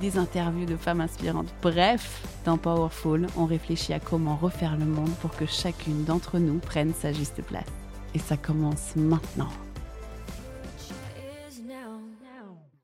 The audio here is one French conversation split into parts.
des interviews de femmes inspirantes. Bref, dans Powerful, on réfléchit à comment refaire le monde pour que chacune d'entre nous prenne sa juste place. Et ça commence maintenant.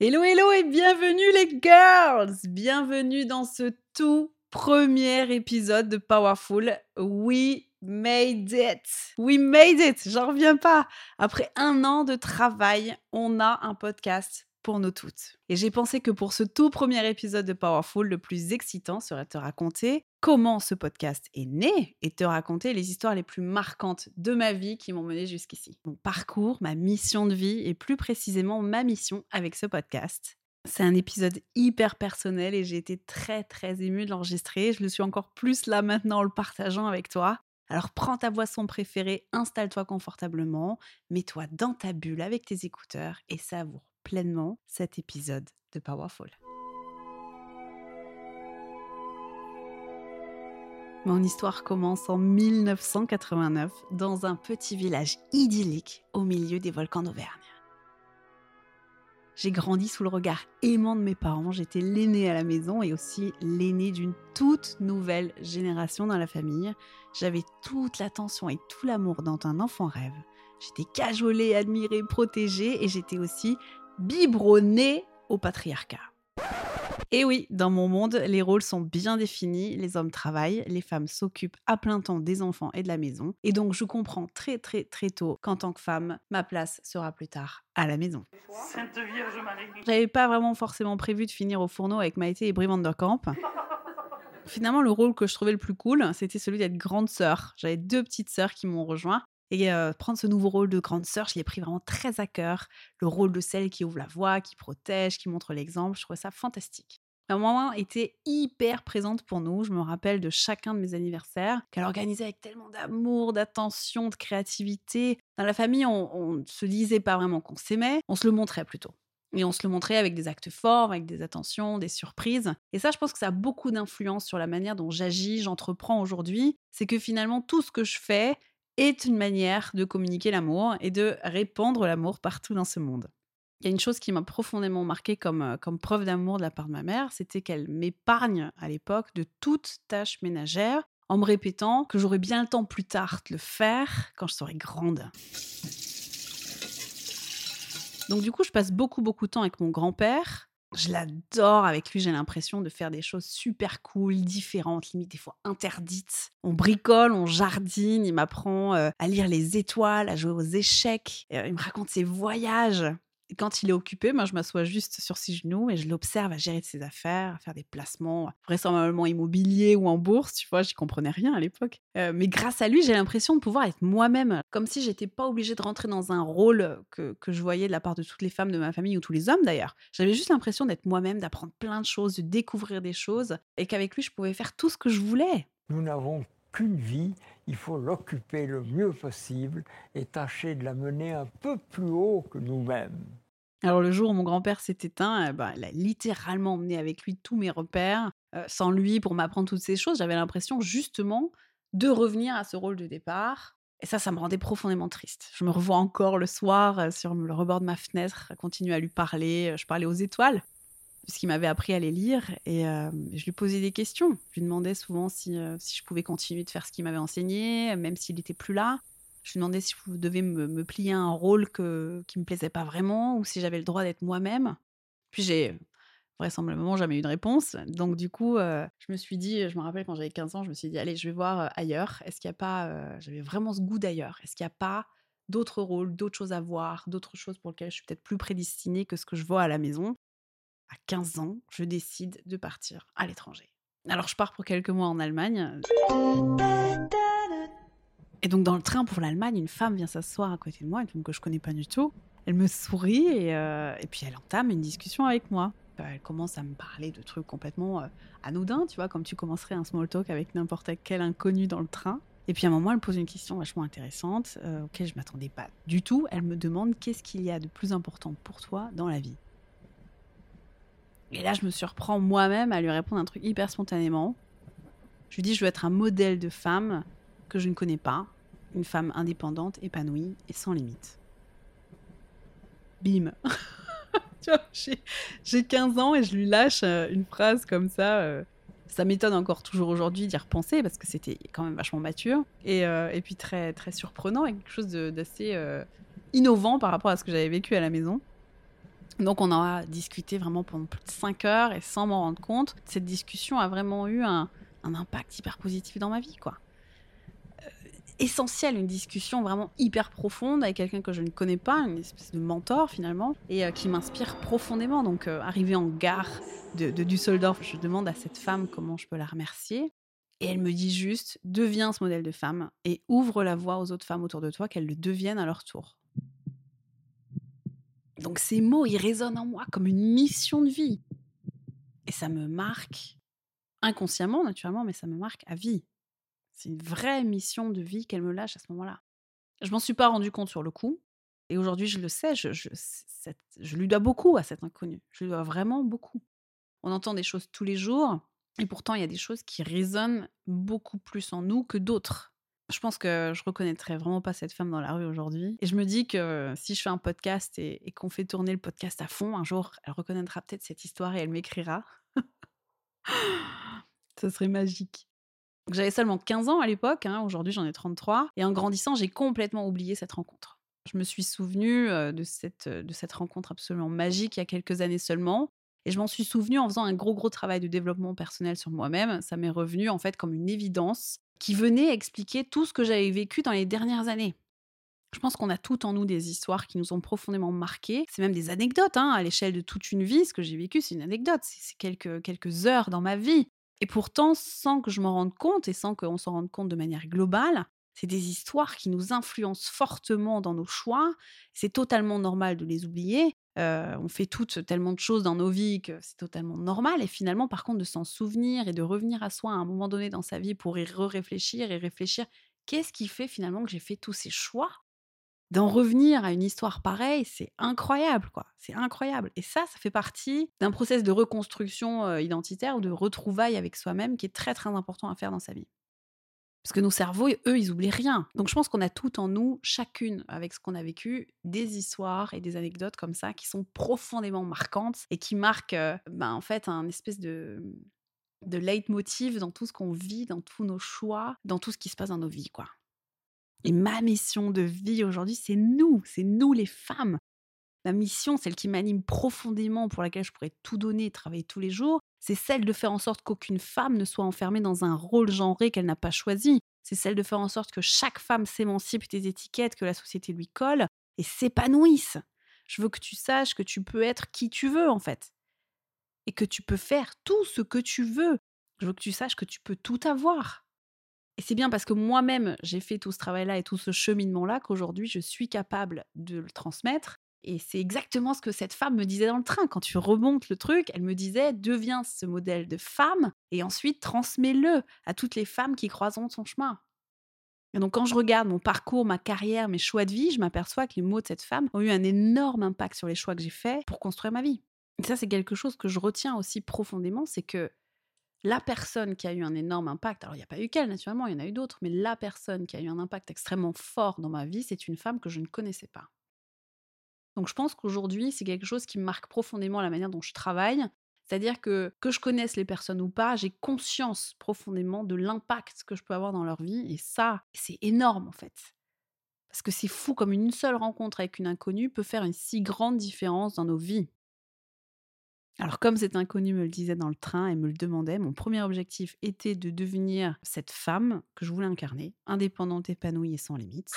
Hello, hello et bienvenue les girls Bienvenue dans ce tout premier épisode de Powerful. We made it We made it J'en reviens pas Après un an de travail, on a un podcast pour nous toutes. Et j'ai pensé que pour ce tout premier épisode de Powerful, le plus excitant serait de te raconter comment ce podcast est né et te raconter les histoires les plus marquantes de ma vie qui m'ont mené jusqu'ici. Mon parcours, ma mission de vie et plus précisément ma mission avec ce podcast. C'est un épisode hyper personnel et j'ai été très très émue de l'enregistrer. Je le suis encore plus là maintenant en le partageant avec toi. Alors prends ta boisson préférée, installe-toi confortablement, mets-toi dans ta bulle avec tes écouteurs et savoure pleinement cet épisode de Powerful. Mon histoire commence en 1989 dans un petit village idyllique au milieu des volcans d'Auvergne. J'ai grandi sous le regard aimant de mes parents, j'étais l'aîné à la maison et aussi l'aîné d'une toute nouvelle génération dans la famille. J'avais toute l'attention et tout l'amour dont un enfant rêve. J'étais cajolée, admirée, protégée et j'étais aussi biberonné au patriarcat. Et oui, dans mon monde, les rôles sont bien définis, les hommes travaillent, les femmes s'occupent à plein temps des enfants et de la maison. Et donc je comprends très très très tôt qu'en tant que femme, ma place sera plus tard à la maison. Sainte Vierge Marie. J'avais pas vraiment forcément prévu de finir au fourneau avec Maïté et Brie Vanderkamp. Finalement, le rôle que je trouvais le plus cool, c'était celui d'être grande sœur. J'avais deux petites sœurs qui m'ont rejoint et prendre ce nouveau rôle de grande sœur, je l'ai pris vraiment très à cœur. Le rôle de celle qui ouvre la voie, qui protège, qui montre l'exemple, je trouvais ça fantastique. Ma maman était hyper présente pour nous. Je me rappelle de chacun de mes anniversaires qu'elle organisait avec tellement d'amour, d'attention, de créativité. Dans la famille, on ne se disait pas vraiment qu'on s'aimait, on se le montrait plutôt. Et on se le montrait avec des actes forts, avec des attentions, des surprises. Et ça, je pense que ça a beaucoup d'influence sur la manière dont j'agis, j'entreprends aujourd'hui. C'est que finalement, tout ce que je fais, est une manière de communiquer l'amour et de répandre l'amour partout dans ce monde. Il y a une chose qui m'a profondément marqué comme, euh, comme preuve d'amour de la part de ma mère, c'était qu'elle m'épargne à l'époque de toute tâche ménagère en me répétant que j'aurais bien le temps plus tard de le faire quand je serai grande. Donc du coup, je passe beaucoup beaucoup de temps avec mon grand-père je l'adore. Avec lui, j'ai l'impression de faire des choses super cool, différentes, limite des fois interdites. On bricole, on jardine. Il m'apprend euh, à lire les étoiles, à jouer aux échecs. Euh, il me raconte ses voyages quand il est occupé, moi, je m'assois juste sur ses genoux et je l'observe à gérer ses affaires, à faire des placements vraisemblablement immobiliers ou en bourse. Tu vois, j'y comprenais rien à l'époque. Euh, mais grâce à lui, j'ai l'impression de pouvoir être moi-même, comme si j'étais pas obligée de rentrer dans un rôle que, que, je voyais de la part de toutes les femmes de ma famille ou tous les hommes d'ailleurs. J'avais juste l'impression d'être moi-même, d'apprendre plein de choses, de découvrir des choses et qu'avec lui, je pouvais faire tout ce que je voulais. Nous n'avons qu'une vie, il faut l'occuper le mieux possible et tâcher de la mener un peu plus haut que nous-mêmes. Alors le jour où mon grand-père s'est éteint, eh ben, il a littéralement emmené avec lui tous mes repères. sans lui, pour m'apprendre toutes ces choses, j'avais l'impression justement de revenir à ce rôle de départ. Et ça, ça me rendait profondément triste. Je me revois encore le soir sur le rebord de ma fenêtre, continuer à lui parler. Je parlais aux étoiles, puisqu'il m'avait appris à les lire. Et je lui posais des questions. Je lui demandais souvent si, si je pouvais continuer de faire ce qu'il m'avait enseigné, même s'il n'était plus là. Je lui demandais si vous devez me, plier un rôle que, qui me plaisait pas vraiment ou si j'avais le droit d'être moi-même. Puis j'ai vraisemblablement jamais eu de réponse. Donc du coup, euh, je me suis dit, je me rappelle quand j'avais 15 ans, je me suis dit, allez, je vais voir euh, ailleurs. Est-ce qu'il n'y a pas, euh, j'avais vraiment ce goût d'ailleurs? Est-ce qu'il n'y a pas d'autres rôles, d'autres choses à voir, d'autres choses pour lesquelles je suis peut-être plus prédestinée que ce que je vois à la maison? À 15 ans, je décide de partir à l'étranger. Alors je pars pour quelques mois en Allemagne. Et donc dans le train pour l'Allemagne, une femme vient s'asseoir à côté de moi, une femme que je connais pas du tout. Elle me sourit et, euh, puis elle entame une discussion avec moi. Elle commence à me parler de trucs complètement euh, anodins, tu vois, comme tu commencerais un small talk avec n'importe quel inconnu dans le train. Et puis à un moment, elle pose une question vachement intéressante euh, auquel je m'attendais pas du tout. Elle me demande qu'est-ce qu'il y a de plus important pour toi dans la vie? Et là, je me surprends moi-même à lui répondre un truc hyper spontanément. Je lui dis, je veux être un modèle de femme que je ne connais pas, une femme indépendante, épanouie et sans limite. Bim J'ai 15 ans et je lui lâche euh, une phrase comme ça. Euh, ça m'étonne encore toujours aujourd'hui d'y repenser parce que c'était quand même vachement mature et, euh, et, puis très, très surprenant et quelque chose d'assez innovant par rapport à ce que j'avais vécu à la maison. Donc on en a discuté vraiment pendant plus de 5 heures et sans m'en rendre compte, cette discussion a vraiment eu un, un impact hyper positif dans ma vie, quoi essentiel, une discussion vraiment hyper profonde avec quelqu'un que je ne connais pas, une espèce de mentor finalement, et euh, qui m'inspire profondément. Donc, euh, arrivé en gare de, de Düsseldorf, je demande à cette femme comment je peux la remercier. Et elle me dit juste, deviens ce modèle de femme et ouvre la voie aux autres femmes autour de toi, qu'elles le deviennent à leur tour. Donc ces mots, ils résonnent en moi comme une mission de vie. Et ça me marque inconsciemment, naturellement, mais ça me marque à vie. C'est une vraie mission de vie qu'elle me lâche à ce moment-là. Je m'en suis pas rendu compte sur le coup. Et aujourd'hui, je le sais, je, lui dois beaucoup à cet inconnu. Je lui dois vraiment beaucoup. On entend des choses tous les jours, et pourtant, il y a des choses qui résonnent beaucoup plus en nous que d'autres. Je pense que je reconnaîtrais vraiment pas cette femme dans la rue aujourd'hui. Et je me dis que si je fais un podcast et, et qu'on fait tourner le podcast à fond, un jour, elle reconnaîtra peut-être cette histoire et elle m'écrira. Ce serait magique. J'avais seulement 15 ans à l'époque, hein, aujourd'hui j'en ai 33, et en grandissant, j'ai complètement oublié cette rencontre. Je me suis souvenue de cette, de cette rencontre absolument magique il y a quelques années seulement, et je m'en suis souvenue en faisant un gros gros travail de développement personnel sur moi-même. Ça m'est revenu en fait comme une évidence qui venait expliquer tout ce que j'avais vécu dans les dernières années. Je pense qu'on a tout en nous des histoires qui nous ont profondément marquées. C'est même des anecdotes hein, à l'échelle de toute une vie. Ce que j'ai vécu, c'est une anecdote. C'est quelques heures dans ma vie. Et pourtant, sans que je m'en rende compte et sans qu'on s'en rende compte de manière globale, c'est des histoires qui nous influencent fortement dans nos choix. C'est totalement normal de les oublier. Euh, on fait toutes tellement de choses dans nos vies que c'est totalement normal. Et finalement, par contre, de s'en souvenir et de revenir à soi à un moment donné dans sa vie pour y réfléchir et réfléchir, qu'est-ce qui fait finalement que j'ai fait tous ces choix? D'en revenir à une histoire pareille, c'est incroyable, quoi. C'est incroyable. Et ça, ça fait partie d'un process de reconstruction euh, identitaire ou de retrouvailles avec soi-même qui est très, très important à faire dans sa vie. Parce que nos cerveaux, eux, ils oublient rien. Donc je pense qu'on a tout en nous, chacune, avec ce qu'on a vécu, des histoires et des anecdotes comme ça qui sont profondément marquantes et qui marquent, euh, ben, en fait, un espèce de, de leitmotiv dans tout ce qu'on vit, dans tous nos choix, dans tout ce qui se passe dans nos vies, quoi. Et ma mission de vie aujourd'hui, c'est nous, c'est nous les femmes. Ma mission, celle qui m'anime profondément, pour laquelle je pourrais tout donner et travailler tous les jours, c'est celle de faire en sorte qu'aucune femme ne soit enfermée dans un rôle genré qu'elle n'a pas choisi. C'est celle de faire en sorte que chaque femme s'émancipe des étiquettes que la société lui colle et s'épanouisse. Je veux que tu saches que tu peux être qui tu veux en fait. Et que tu peux faire tout ce que tu veux. Je veux que tu saches que tu peux tout avoir. Et c'est bien parce que moi-même, j'ai fait tout ce travail-là et tout ce cheminement-là qu'aujourd'hui, je suis capable de le transmettre. Et c'est exactement ce que cette femme me disait dans le train. Quand tu remontes le truc, elle me disait deviens ce modèle de femme et ensuite transmets-le à toutes les femmes qui croiseront son chemin. Et donc, quand je regarde mon parcours, ma carrière, mes choix de vie, je m'aperçois que les mots de cette femme ont eu un énorme impact sur les choix que j'ai faits pour construire ma vie. Et ça, c'est quelque chose que je retiens aussi profondément c'est que la personne qui a eu un énorme impact, alors il n'y a pas eu qu'elle naturellement, il y en a eu d'autres, mais la personne qui a eu un impact extrêmement fort dans ma vie, c'est une femme que je ne connaissais pas. Donc je pense qu'aujourd'hui, c'est quelque chose qui marque profondément la manière dont je travaille. C'est-à-dire que que je connaisse les personnes ou pas, j'ai conscience profondément de l'impact que je peux avoir dans leur vie. Et ça, c'est énorme en fait. Parce que c'est fou comme une seule rencontre avec une inconnue peut faire une si grande différence dans nos vies. Alors comme cet inconnu me le disait dans le train et me le demandait, mon premier objectif était de devenir cette femme que je voulais incarner, indépendante, épanouie et sans limites.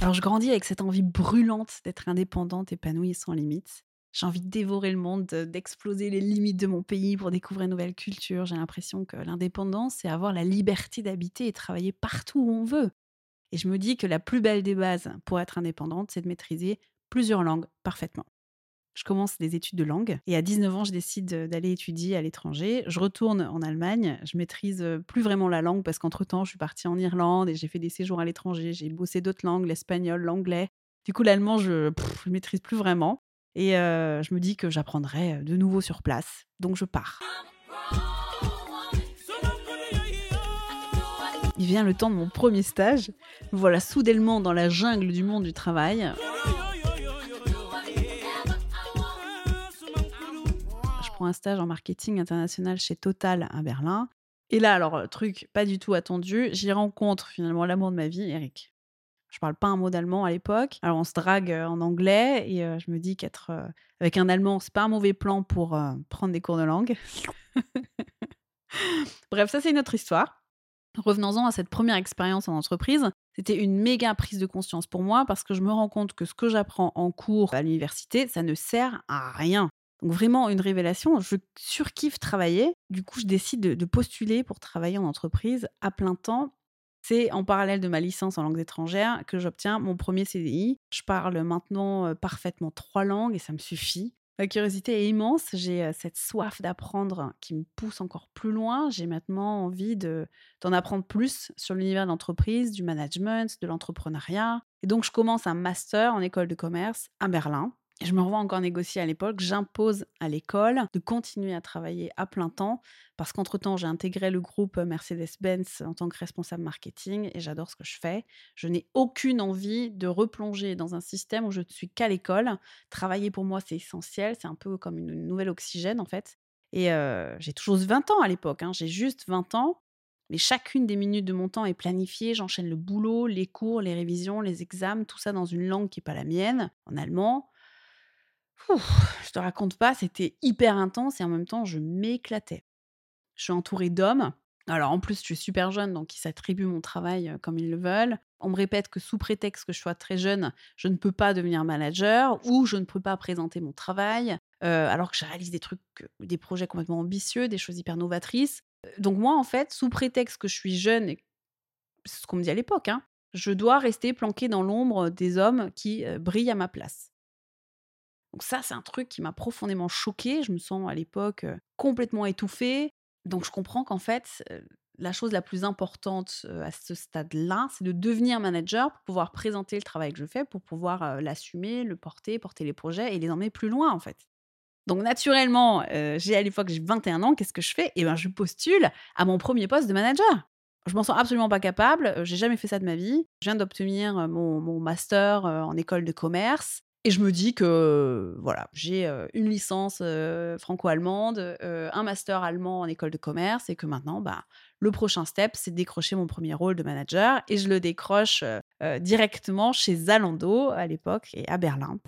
Alors je grandis avec cette envie brûlante d'être indépendante, épanouie et sans limite. J'ai envie de dévorer le monde, d'exploser les limites de mon pays pour découvrir une nouvelle culture. J'ai l'impression que l'indépendance, c'est avoir la liberté d'habiter et travailler partout où on veut. Et je me dis que la plus belle des bases pour être indépendante, c'est de maîtriser plusieurs langues parfaitement. Je commence des études de langue et à 19 ans, je décide d'aller étudier à l'étranger. Je retourne en Allemagne. Je maîtrise plus vraiment la langue parce qu'entre-temps, je suis partie en Irlande et j'ai fait des séjours à l'étranger. J'ai bossé d'autres langues, l'espagnol, l'anglais. Du coup, l'allemand, je ne maîtrise plus vraiment. Et je me dis que j'apprendrai de nouveau sur place. Donc je pars. Il vient le temps de mon premier stage. Voilà soudainement dans la jungle du monde du travail. Je prends un stage en marketing international chez Total à Berlin. Et là, alors, truc pas du tout attendu, j'y rencontre finalement l'amour de ma vie, Eric. Je parle pas un mot d'allemand à l'époque. Alors on se drague en anglais et je me dis qu'être avec un allemand, c'est pas un mauvais plan pour prendre des cours de langue. Bref, ça c'est une autre histoire. Revenons-en à cette première expérience en entreprise. C'était une méga prise de conscience pour moi parce que je me rends compte que ce que j'apprends en cours à l'université, ça ne sert à rien. Donc vraiment une révélation, je surkiffe travailler. Du coup, je décide de postuler pour travailler en entreprise à plein temps c'est en parallèle de ma licence en langues étrangères que j'obtiens mon premier CDI. Je parle maintenant parfaitement trois langues et ça me suffit. Ma curiosité est immense, j'ai cette soif d'apprendre qui me pousse encore plus loin. J'ai maintenant envie d'en apprendre plus sur l'univers de l'entreprise, du management, de l'entrepreneuriat. Et donc je commence un master en école de commerce à Berlin je me revois encore négocier à l'époque, j'impose à l'école de continuer à travailler à plein temps parce qu'entre-temps, j'ai intégré le groupe Mercedes-Benz en tant que responsable marketing et j'adore ce que je fais. Je n'ai aucune envie de replonger dans un système où je ne suis qu'à l'école. Travailler pour moi, c'est essentiel, c'est un peu comme une nouvelle oxygène en fait. Et j'ai toujours 20 ans à l'époque, hein. j'ai juste 20 ans, mais chacune des minutes de mon temps est planifiée. J'enchaîne le boulot, les cours, les révisions, les examens, tout ça dans une langue qui n'est pas la mienne, en allemand je te raconte pas, c'était hyper intense et en même temps, je m'éclatais. Je suis entourée d'hommes. Alors en plus, je suis super jeune, donc ils s'attribuent mon travail comme ils le veulent. On me répète que sous prétexte que je sois très jeune, je ne peux pas devenir manager ou je ne peux pas présenter mon travail, alors que je réalise des trucs, des projets complètement ambitieux, des choses hyper novatrices. Donc moi, en fait, sous prétexte que je suis jeune, et c'est ce qu'on me dit à l'époque, hein, je dois rester planquée dans l'ombre des hommes qui brillent à ma place. Donc ça, c'est un truc qui m'a profondément choquée. Je me sens à l'époque complètement étouffée. Donc je comprends qu'en fait, la chose la plus importante à ce stade-là, c'est de devenir manager pour pouvoir présenter le travail que je fais, pour pouvoir l'assumer, le porter, porter les projets et les emmener plus loin en fait. Donc naturellement, j'ai à l'époque j'ai 21 ans, qu'est-ce que je fais? Eh ben je postule à mon premier poste de manager. Je m'en sens absolument pas capable, j'ai jamais fait ça de ma vie. Je viens d'obtenir mon, master en école de commerce. Et je me dis que voilà, j'ai une licence franco-allemande, un master allemand en école de commerce et que maintenant, bah, le prochain step, c'est de décrocher mon premier rôle de manager et je le décroche directement chez Zalando à l'époque et à Berlin.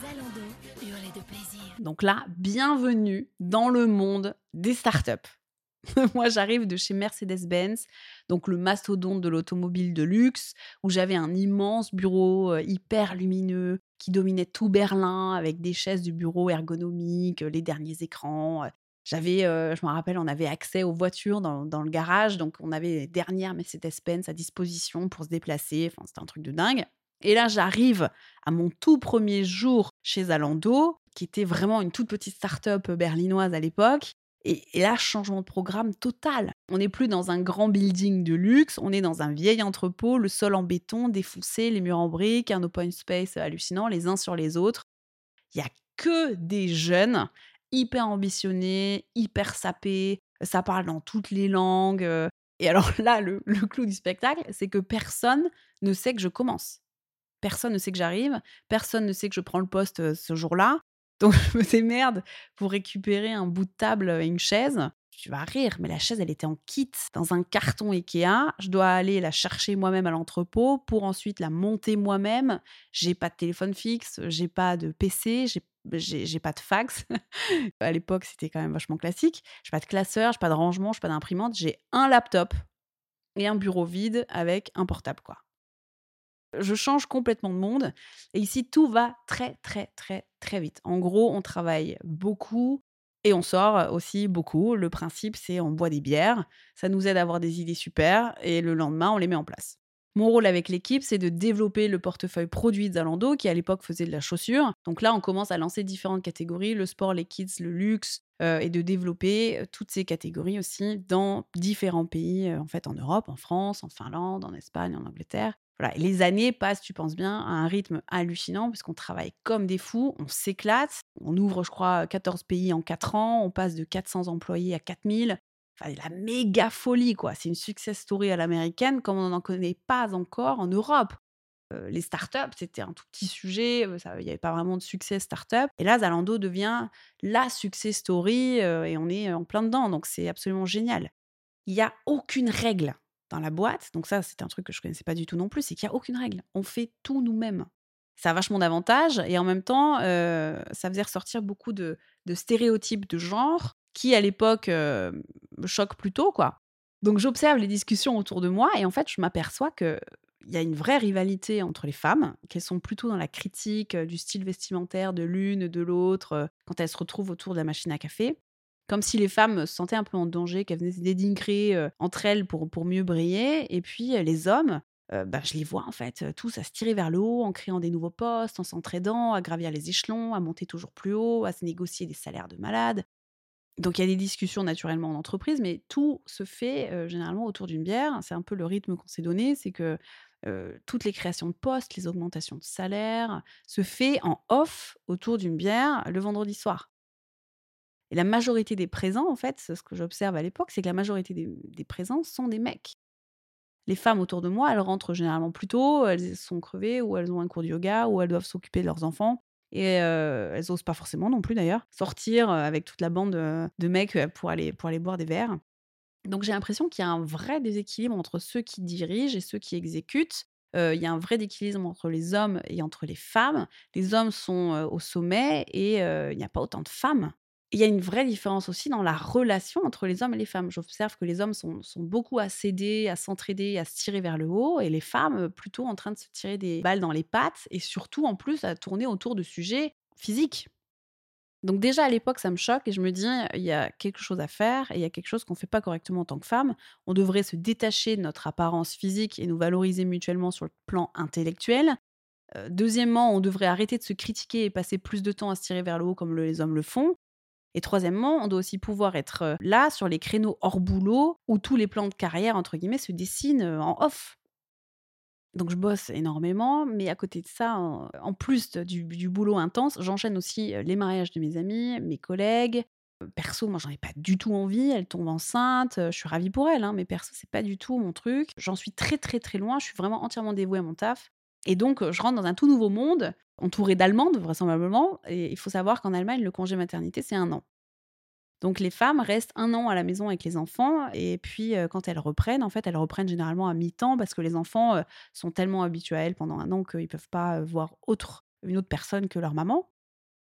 Zalando, de plaisir. Donc là, bienvenue dans le monde des startups. Moi, j'arrive de chez Mercedes-Benz, donc le mastodonte de l'automobile de luxe, où j'avais un immense bureau hyper lumineux qui dominait tout Berlin avec des chaises de bureau ergonomiques, les derniers écrans. J'avais, je me rappelle, on avait accès aux voitures dans, dans le garage, donc on avait les dernières Mercedes-Benz à disposition pour se déplacer. Enfin, c'était un truc de dingue. Et là, j'arrive à mon tout premier jour chez Zalando, qui était vraiment une toute petite start-up berlinoise à l'époque. Et, là, changement de programme total. On n'est plus dans un grand building de luxe, on est dans un vieil entrepôt, le sol en béton, défoncé, les murs en briques, un open space hallucinant, les uns sur les autres. Il y a que des jeunes hyper ambitionnés, hyper sapés, ça parle dans toutes les langues. Et alors là, le, clou du spectacle, c'est que personne ne sait que je commence. Personne ne sait que j'arrive, personne ne sait que je prends le poste ce jour-là. Donc je me démerde pour récupérer un bout de table et une chaise. Tu vas rire, mais la chaise, elle était en kit dans un carton Ikea. Je dois aller la chercher moi-même à l'entrepôt pour ensuite la monter moi-même. J'ai pas de téléphone fixe, j'ai pas de PC, j'ai pas de fax. à l'époque, c'était quand même vachement classique. J'ai pas de classeur, j'ai pas de rangement, j'ai pas d'imprimante. J'ai un laptop et un bureau vide avec un portable, quoi. Je change complètement de monde. Et ici, tout va très, très, très, très vite. En gros, on travaille beaucoup et on sort aussi beaucoup. Le principe, c'est on boit des bières. Ça nous aide à avoir des idées super. Et le lendemain, on les met en place. Mon rôle avec l'équipe, c'est de développer le portefeuille produit Zalando, qui à l'époque faisait de la chaussure. Donc là, on commence à lancer différentes catégories, le sport, les kids, le luxe, euh, et de développer euh, toutes ces catégories aussi dans différents pays, euh, en fait, en Europe, en France, en Finlande, en Espagne, en Angleterre. Les années passent, tu penses bien, à un rythme hallucinant, puisqu'on travaille comme des fous, on s'éclate. On ouvre, je crois, 14 pays en 4 ans, on passe de 400 employés à 4000. Enfin, la méga folie, quoi. C'est une success story à l'américaine comme on n'en connaît pas encore en Europe. les startups, c'était un tout petit sujet, il n'y avait pas vraiment de succès startup. Et là, Zalando devient la success story et on est en plein dedans, donc c'est absolument génial. Il n'y a aucune règle dans la boîte, donc ça, c'est un truc que je connaissais pas du tout non plus, c'est qu'il n'y a aucune règle. On fait tout nous-mêmes. Ça a vachement d'avantages et en même temps, ça faisait ressortir beaucoup de, stéréotypes de genre qui à l'époque me choque plutôt quoi. Donc j'observe les discussions autour de moi et en fait je m'aperçois que il y a une vraie rivalité entre les femmes, qu'elles sont plutôt dans la critique du style vestimentaire de l'une, de l'autre, quand elles se retrouvent autour de la machine à café. Comme si les femmes se sentaient un peu en danger, qu'elles venaient se dénigrer entre elles pour, pour mieux briller. Et puis les hommes, bah, je les vois en fait tous à se tirer vers le haut en créant des nouveaux postes, en s'entraidant, à gravir les échelons, à monter toujours plus haut, à se négocier des salaires de malades. Donc il y a des discussions naturellement en entreprise, mais tout se fait généralement autour d'une bière. C'est un peu le rythme qu'on s'est donné, c'est que toutes les créations de postes, les augmentations de salaire, se fait en off autour d'une bière le vendredi soir. Et la majorité des présents, en fait, ce que j'observe à l'époque, c'est que la majorité des, présents sont des mecs. Les femmes autour de moi, elles rentrent généralement plus tôt, elles sont crevées, ou elles ont un cours de yoga, ou elles doivent s'occuper de leurs enfants. Et elles osent pas forcément non plus d'ailleurs sortir avec toute la bande de mecs pour aller, pour aller boire des verres. Donc j'ai l'impression qu'il y a un vrai déséquilibre entre ceux qui dirigent et ceux qui exécutent. il y a un vrai déséquilibre entre les hommes et entre les femmes. Les hommes sont au sommet et il n'y a pas autant de femmes il y a une vraie différence aussi dans la relation entre les hommes et les femmes. J'observe que les hommes sont, beaucoup à s'aider, à s'entraider, à se tirer vers le haut, et les femmes plutôt en train de se tirer des balles dans les pattes, et surtout en plus à tourner autour de sujets physiques. Donc déjà à l'époque, ça me choque et je me dis, il y a quelque chose à faire et il y a quelque chose qu'on ne fait pas correctement en tant que femme. On devrait se détacher de notre apparence physique et nous valoriser mutuellement sur le plan intellectuel. deuxièmement, on devrait arrêter de se critiquer et passer plus de temps à se tirer vers le haut comme les hommes le font. Et troisièmement, on doit aussi pouvoir être là sur les créneaux hors boulot où tous les plans de carrière, entre guillemets, se dessinent en off. Donc je bosse énormément, mais à côté de ça, en, plus du, boulot intense, j'enchaîne aussi les mariages de mes amis, mes collègues. Perso, moi, j'en ai pas du tout envie. Elle tombe enceinte. Je suis ravie pour elle, hein, mais perso, c'est pas du tout mon truc. J'en suis très, très, très loin. Je suis vraiment entièrement dévouée à mon taf. Et donc, je rentre dans un tout nouveau monde, entourée d'Allemandes, vraisemblablement. Et il faut savoir qu'en Allemagne, le congé maternité, c'est un an. Donc les femmes restent un an à la maison avec les enfants et puis quand elles reprennent, en fait, elles reprennent généralement à mi-temps parce que les enfants sont tellement habitués à elles pendant un an qu'ils ne peuvent pas voir autre, une autre personne que leur maman.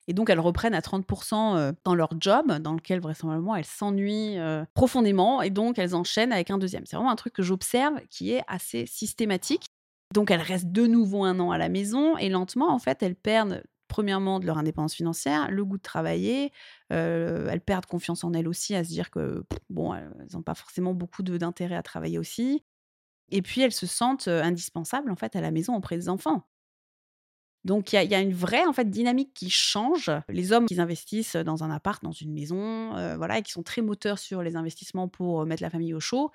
Et donc elles reprennent à 30% dans leur job, dans lequel vraisemblablement elles s'ennuient profondément et donc elles enchaînent avec un deuxième. C'est vraiment un truc que j'observe qui est assez systématique. Donc elles restent de nouveau un an à la maison et lentement, en fait, elles perdent premièrement de leur indépendance financière, le goût de travailler. elles perdent confiance en elles aussi, à se dire que bon, elles n'ont pas forcément beaucoup d'intérêt à travailler aussi. Et puis elles se sentent indispensables en fait à la maison auprès des enfants. Donc il y, a une vraie en fait dynamique qui change. Les hommes qui investissent dans un appart, dans une maison, voilà, et qui sont très moteurs sur les investissements pour mettre la famille au chaud,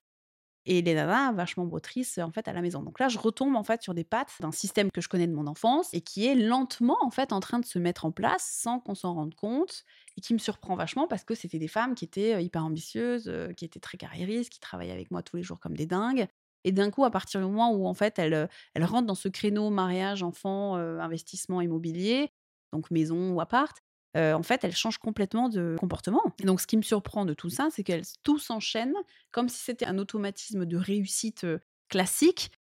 et les nanas vachement motrices en fait à la maison. Donc là, je retombe en fait sur des pattes d'un système que je connais de mon enfance et qui est lentement en fait en train de se mettre en place sans qu'on s'en rende compte et qui me surprend vachement parce que c'était des femmes qui étaient hyper ambitieuses, qui étaient très carriéristes, qui travaillaient avec moi tous les jours comme des dingues. Et d'un coup, à partir du moment où en fait elles, elles rentrent dans ce créneau mariage, enfant, investissement immobilier, donc maison ou appart, en fait, elles changent complètement de comportement. donc, ce qui me surprend de tout ça, c'est qu'elles tout s'enchaînent comme si c'était un automatisme de réussite classique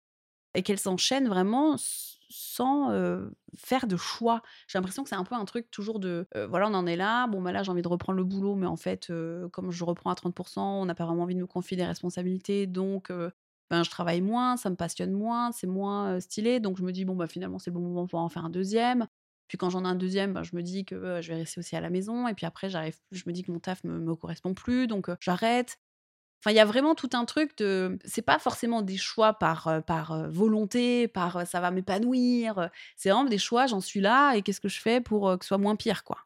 et qu'elles s'enchaînent vraiment sans faire de choix. J'ai l'impression que c'est un peu un truc toujours de voilà, on en est là, bon, bah là, j'ai envie de reprendre le boulot, mais en fait, comme je reprends à 30%, on n'a pas vraiment envie de me confier des responsabilités, donc ben, je travaille moins, ça me passionne moins, c'est moins stylé. Donc, je me dis, bon, bah, finalement, c'est le bon moment pour en faire un deuxième. Puis quand j'en ai un deuxième, bah, je me dis que je vais rester aussi à la maison. Et puis après, j'arrive, je me dis que mon taf me, me correspond plus, donc j'arrête. Enfin, il y a vraiment tout un truc de. C'est pas forcément des choix par, par volonté, par ça va m'épanouir. C'est vraiment des choix, j'en suis là et qu'est-ce que je fais pour que ce soit moins pire, quoi.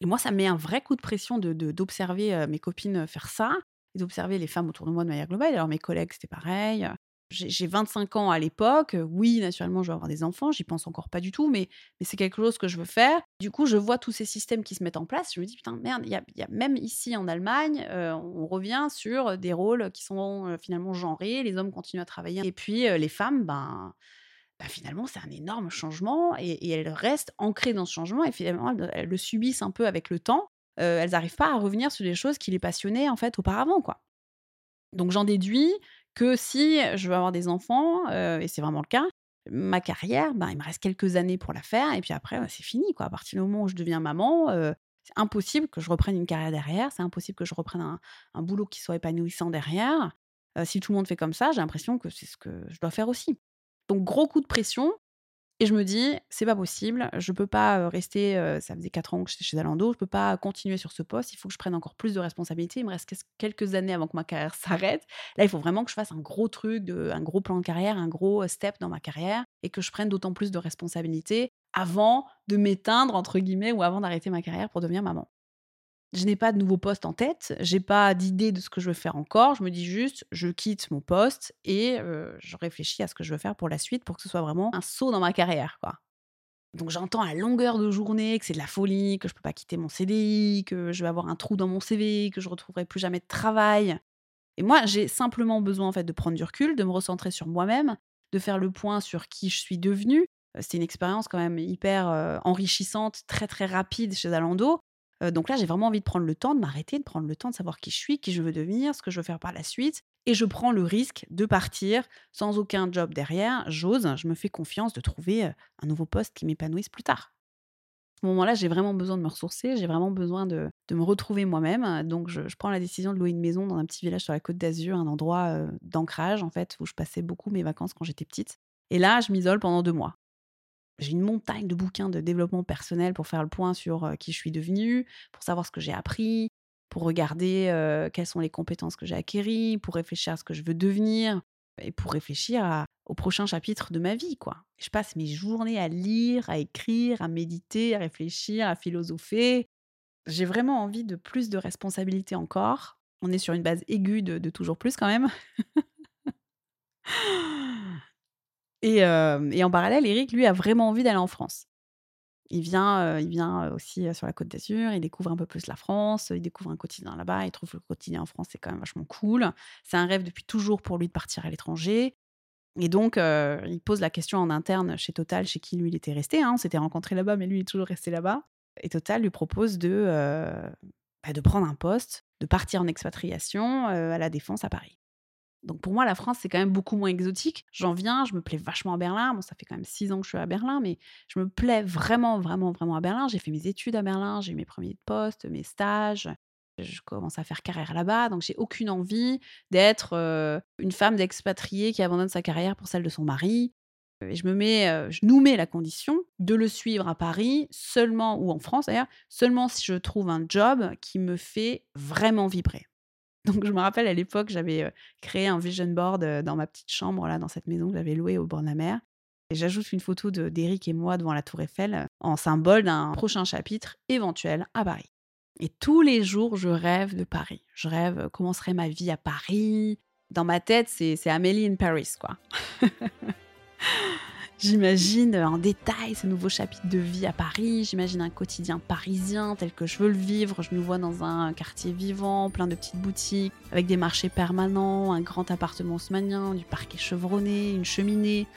Et moi, ça me met un vrai coup de pression de, d'observer mes copines faire ça et d'observer les femmes autour de moi de manière globale. Alors, mes collègues, c'était pareil. J'ai 25 ans à l'époque. Oui, naturellement, je vais avoir des enfants. J'y pense encore pas du tout, mais, c'est quelque chose que je veux faire. Du coup, je vois tous ces systèmes qui se mettent en place. Je me dis, putain, merde, il y a, même ici en Allemagne, on revient sur des rôles qui sont finalement genrés. Les hommes continuent à travailler. Et puis, les femmes, ben. ben finalement, c'est un énorme changement et, elles restent ancrées dans ce changement et finalement, elles, le subissent un peu avec le temps. elles n'arrivent pas à revenir sur des choses qui les passionnaient en fait auparavant, quoi. Donc j'en déduis que si je veux avoir des enfants, et c'est vraiment le cas, ma carrière, ben, il me reste quelques années pour la faire, et puis après, c'est fini. Quoi. À partir du moment où je deviens maman, c'est impossible que je reprenne une carrière derrière, c'est impossible que je reprenne un, un, boulot qui soit épanouissant derrière. si tout le monde fait comme ça, j'ai l'impression que c'est ce que je dois faire aussi. Donc, gros coup de pression, et je me dis, c'est pas possible, je peux pas rester, ça faisait 4 ans que j'étais chez Zalando, je peux pas continuer sur ce poste, il faut que je prenne encore plus de responsabilités, il me reste quelques années avant que ma carrière s'arrête. Là, il faut vraiment que je fasse un gros truc, un gros plan de carrière, un gros step dans ma carrière, et que je prenne d'autant plus de responsabilités avant de m'éteindre, entre guillemets, ou avant d'arrêter ma carrière pour devenir maman. Je n'ai pas de nouveau poste en tête, j'ai pas d'idée de ce que je veux faire encore. Je me dis juste, je quitte mon poste et je réfléchis à ce que je veux faire pour la suite pour que ce soit vraiment un saut dans ma carrière, quoi. Donc j'entends à longueur de journée que c'est de la folie, que je peux pas quitter mon CDI, que je vais avoir un trou dans mon CV, que je retrouverai plus jamais de travail. Et moi, j'ai simplement besoin en fait de prendre du recul, de me recentrer sur moi-même, de faire le point sur qui je suis devenue. C'était une expérience quand même hyper enrichissante, très très rapide chez Zalando donc là, j'ai vraiment envie de prendre le temps de m'arrêter, de prendre le temps de savoir qui je suis, qui je veux devenir, ce que je veux faire par la suite. Et je prends le risque de partir sans aucun job derrière. J'ose, je me fais confiance de trouver un nouveau poste qui m'épanouisse plus tard. À ce moment-là, j'ai vraiment besoin de me ressourcer, j'ai vraiment besoin de, me retrouver moi-même. Donc, je, prends la décision de louer une maison dans un petit village sur la côte d'Azur, un endroit d'ancrage, en fait, où je passais beaucoup mes vacances quand j'étais petite. Et là, je m'isole pendant deux mois. J'ai une montagne de bouquins de développement personnel pour faire le point sur qui je suis devenue, pour savoir ce que j'ai appris, pour regarder quelles sont les compétences que j'ai acquéries, pour réfléchir à ce que je veux devenir et pour réfléchir au prochain chapitre de ma vie. Je passe mes journées à lire, à écrire, à méditer, à réfléchir, à philosopher. J'ai vraiment envie de plus de responsabilités encore. On est sur une base aiguë de toujours plus quand même. Et, en parallèle, Eric, lui, a vraiment envie d'aller en France. Il vient, il vient aussi sur la Côte d'Azur, il découvre un peu plus la France, il découvre un quotidien là-bas, il trouve que le quotidien en France, c'est quand même vachement cool. C'est un rêve depuis toujours pour lui de partir à l'étranger. Et donc, il pose la question en interne chez Total, chez qui lui il était resté. Hein. On s'était rencontrés là-bas, mais lui il est toujours resté là-bas. Et Total lui propose de, bah, de prendre un poste, de partir en expatriation à la Défense à Paris. Donc pour moi, la France, c'est quand même beaucoup moins exotique. J'en viens, je me plais vachement à Berlin. Bon, ça fait quand même six ans que je suis à Berlin, mais je me plais vraiment, vraiment, vraiment à Berlin. J'ai fait mes études à Berlin, j'ai mes premiers postes, mes stages. Je commence à faire carrière là-bas, donc j'ai aucune envie d'être une femme d'expatriée qui abandonne sa carrière pour celle de son mari. Et je me mets, je nous mets la condition de le suivre à Paris seulement ou en France d'ailleurs, seulement si je trouve un job qui me fait vraiment vibrer. Donc je me rappelle à l'époque, j'avais créé un vision board dans ma petite chambre, là, dans cette maison que j'avais louée au bord de la mer. Et j'ajoute une photo d'Eric et moi devant la tour Eiffel en symbole d'un prochain chapitre éventuel à Paris. Et tous les jours, je rêve de Paris. Je rêve comment serait ma vie à Paris. Dans ma tête, c'est Amélie in Paris, quoi. J'imagine en détail ce nouveau chapitre de vie à Paris, j'imagine un quotidien parisien tel que je veux le vivre, je nous vois dans un quartier vivant, plein de petites boutiques, avec des marchés permanents, un grand appartement haussmanien, du parquet chevronné, une cheminée,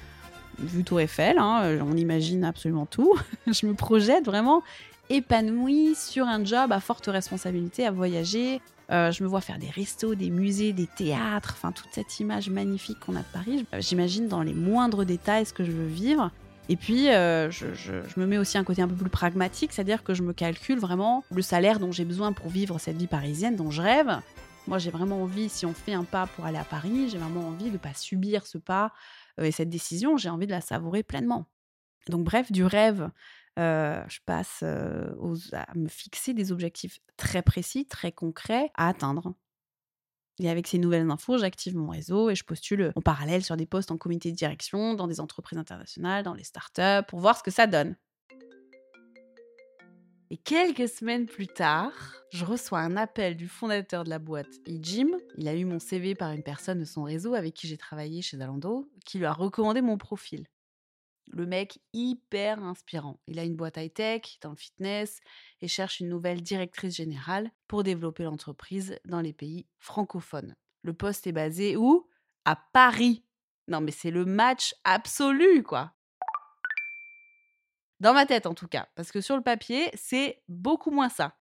vue Tour Eiffel, hein, on imagine absolument tout. je me projette vraiment épanouie sur un job à forte responsabilité, à voyager, euh, je me vois faire des restos, des musées, des théâtres, enfin toute cette image magnifique qu'on a de Paris. Euh, j'imagine dans les moindres détails ce que je veux vivre. Et puis, euh, je, me mets aussi un côté un peu plus pragmatique, c'est-à-dire que je me calcule vraiment le salaire dont j'ai besoin pour vivre cette vie parisienne dont je rêve. Moi, j'ai vraiment envie, si on fait un pas pour aller à Paris, j'ai vraiment envie de ne pas subir ce pas et cette décision, j'ai envie de la savourer pleinement. Donc bref, du rêve, euh, je passe euh, à me fixer des objectifs très précis, très concrets à atteindre. Et avec ces nouvelles infos, j'active mon réseau et je postule en parallèle sur des postes en comité de direction, dans des entreprises internationales, dans les startups, pour voir ce que ça donne. Et quelques semaines plus tard, je reçois un appel du fondateur de la boîte eJim. Il a eu mon CV par une personne de son réseau avec qui j'ai travaillé chez Zalando, qui lui a recommandé mon profil. Le mec hyper inspirant. Il a une boîte high-tech dans le fitness et cherche une nouvelle directrice générale pour développer l'entreprise dans les pays francophones. Le poste est basé où? À Paris. Non mais c'est le match absolu quoi. Dans ma tête, en tout cas. Parce que sur le papier, c'est beaucoup moins ça.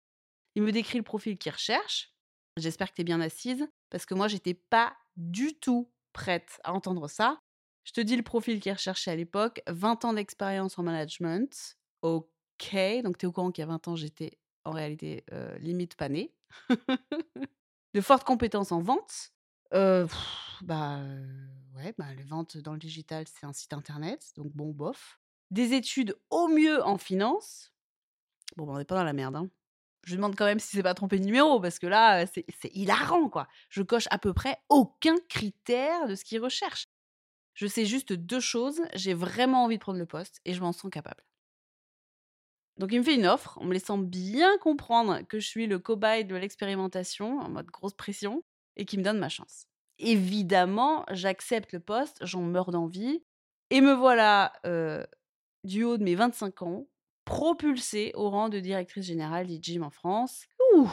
Il me décrit le profil qu'il recherche. J'espère que tu es bien assise. Parce que moi, j'étais pas du tout prête à entendre ça. Je te dis le profil qu'il recherchait à l'époque 20 ans d'expérience en management. Ok. Donc, tu es au courant qu'il y a 20 ans, j'étais en réalité limite panée. de fortes compétences en vente. Bah, ouais, bah, les ventes dans le digital, c'est un site internet. Donc, bon, bof des études au mieux en finance. Bon, ben, on n'est pas dans la merde. Hein. Je demande quand même si c'est pas trompé de numéro, parce que là, c'est hilarant, quoi. Je coche à peu près aucun critère de ce qu'il recherche. Je sais juste deux choses. J'ai vraiment envie de prendre le poste et je m'en sens capable. Donc, il me fait une offre en me laissant bien comprendre que je suis le cobaye de l'expérimentation, en mode grosse pression, et qui me donne ma chance. Évidemment, j'accepte le poste, j'en meurs d'envie, et me voilà du haut de mes 25 ans, propulsée au rang de directrice générale d'IGIM en France. Ouh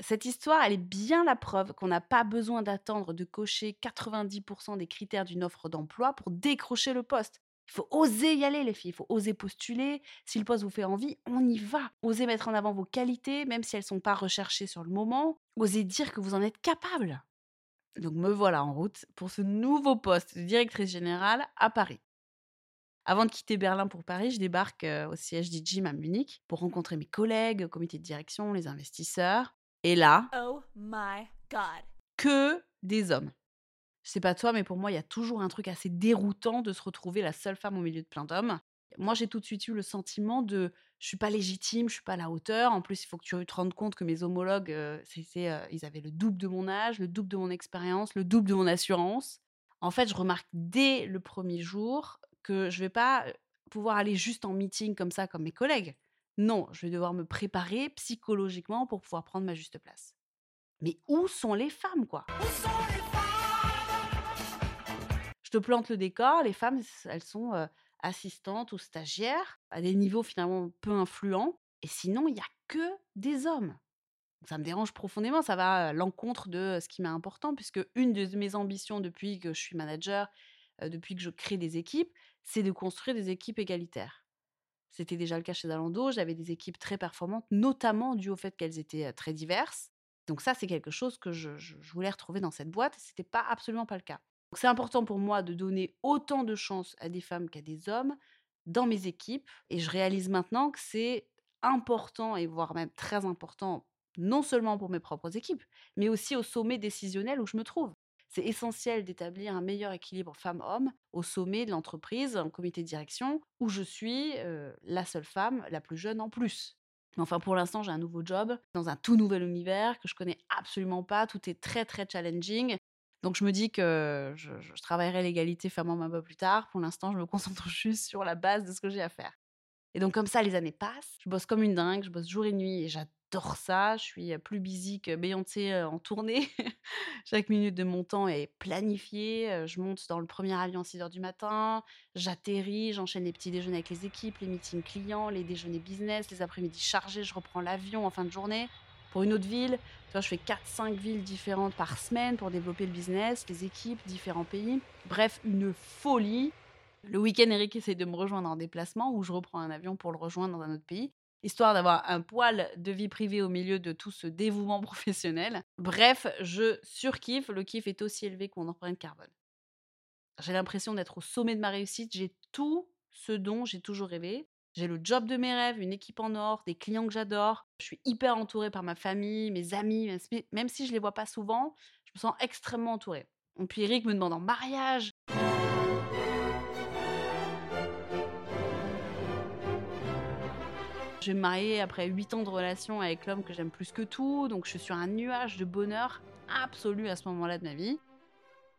cette histoire, elle est bien la preuve qu'on n'a pas besoin d'attendre de cocher 90% des critères d'une offre d'emploi pour décrocher le poste. Il faut oser y aller, les filles. Il faut oser postuler. Si le poste vous fait envie, on y va. Osez mettre en avant vos qualités, même si elles ne sont pas recherchées sur le moment. Osez dire que vous en êtes capable. Donc me voilà en route pour ce nouveau poste de directrice générale à Paris. Avant de quitter Berlin pour Paris, je débarque au siège d'IGIM à Munich pour rencontrer mes collègues, le comité de direction, les investisseurs. Et là, oh my God. que des hommes. Je sais pas toi, mais pour moi, il y a toujours un truc assez déroutant de se retrouver la seule femme au milieu de plein d'hommes. Moi, j'ai tout de suite eu le sentiment de je suis pas légitime, je suis pas à la hauteur. En plus, il faut que tu te rendes compte que mes homologues, ils avaient le double de mon âge, le double de mon expérience, le double de mon assurance. En fait, je remarque dès le premier jour que je vais pas pouvoir aller juste en meeting comme ça, comme mes collègues. Non, je vais devoir me préparer psychologiquement pour pouvoir prendre ma juste place. Mais où sont les femmes, quoi? Je te plante le décor, les femmes, elles sont assistantes ou stagiaires, à des niveaux finalement peu influents, et sinon, il n'y a que des hommes. Ça me dérange profondément, ça va à l'encontre de ce qui m'est important, puisque une de mes ambitions depuis que je suis manager, depuis que je crée des équipes, c'est de construire des équipes égalitaires. C'était déjà le cas chez Zalando, j'avais des équipes très performantes, notamment dû au fait qu'elles étaient très diverses. Donc ça, c'est quelque chose que je, voulais retrouver dans cette boîte, ce n'était pas absolument pas le cas. C'est important pour moi de donner autant de chances à des femmes qu'à des hommes dans mes équipes, et je réalise maintenant que c'est important, et voire même très important, non seulement pour mes propres équipes, mais aussi au sommet décisionnel où je me trouve. C'est essentiel d'établir un meilleur équilibre femmes-hommes au sommet de l'entreprise, en comité de direction, où je suis la seule femme, la plus jeune en plus. Mais enfin, pour l'instant, j'ai un nouveau job dans un tout nouvel univers que je connais absolument pas. Tout est très, très challenging. Donc, je me dis que je, travaillerai l'égalité femmes-hommes un peu plus tard. Pour l'instant, je me concentre juste sur la base de ce que j'ai à faire. Et donc, comme ça, les années passent. Je bosse comme une dingue, je bosse jour et nuit et j'adore j'adore ça. Je suis plus busy que Beyoncé en tournée. Chaque minute de mon temps est planifiée. Je monte dans le premier avion à 6 h du matin. J'atterris, j'enchaîne les petits déjeuners avec les équipes, les meetings clients, les déjeuners business, les après-midi chargés. Je reprends l'avion en fin de journée pour une autre ville. Tu vois, je fais 4-5 villes différentes par semaine pour développer le business, les équipes, différents pays. Bref, une folie. Le week-end, Eric essaie de me rejoindre en déplacement ou je reprends un avion pour le rejoindre dans un autre pays histoire d'avoir un poil de vie privée au milieu de tout ce dévouement professionnel. Bref, je surkiffe, le kiff est aussi élevé que mon empreinte carbone. J'ai l'impression d'être au sommet de ma réussite, j'ai tout ce dont j'ai toujours rêvé. J'ai le job de mes rêves, une équipe en or, des clients que j'adore. Je suis hyper entourée par ma famille, mes amis, même si je les vois pas souvent, je me sens extrêmement entourée. Et puis Eric me demande en mariage. Je vais me marier après 8 ans de relation avec l'homme que j'aime plus que tout, donc je suis sur un nuage de bonheur absolu à ce moment-là de ma vie.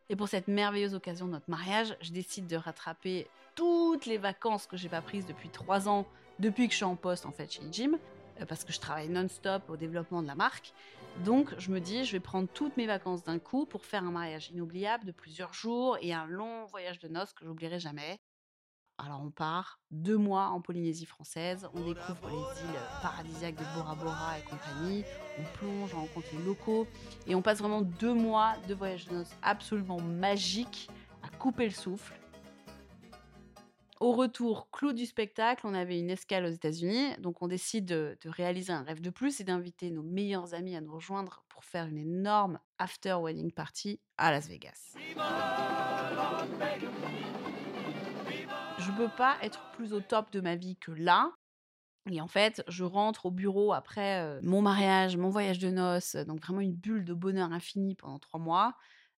Et pour cette merveilleuse occasion de notre mariage, je décide de rattraper toutes les vacances que j'ai pas prises depuis trois ans, depuis que je suis en poste en fait chez Jim, euh, parce que je travaille non-stop au développement de la marque. Donc je me dis, je vais prendre toutes mes vacances d'un coup pour faire un mariage inoubliable de plusieurs jours et un long voyage de noces que j'oublierai jamais. Alors on part deux mois en Polynésie française, on découvre les îles paradisiaques de Bora Bora et compagnie, on plonge, on rencontre les locaux et on passe vraiment deux mois de voyage de noces absolument magique à couper le souffle. Au retour, clou du spectacle, on avait une escale aux États-Unis, donc on décide de, de, réaliser un rêve de plus et d'inviter nos meilleurs amis à nous rejoindre pour faire une énorme after wedding party à Las Vegas je peux pas être plus au top de ma vie que là. Et en fait, je rentre au bureau après mon mariage, mon voyage de noces, donc vraiment une bulle de bonheur infini pendant trois mois.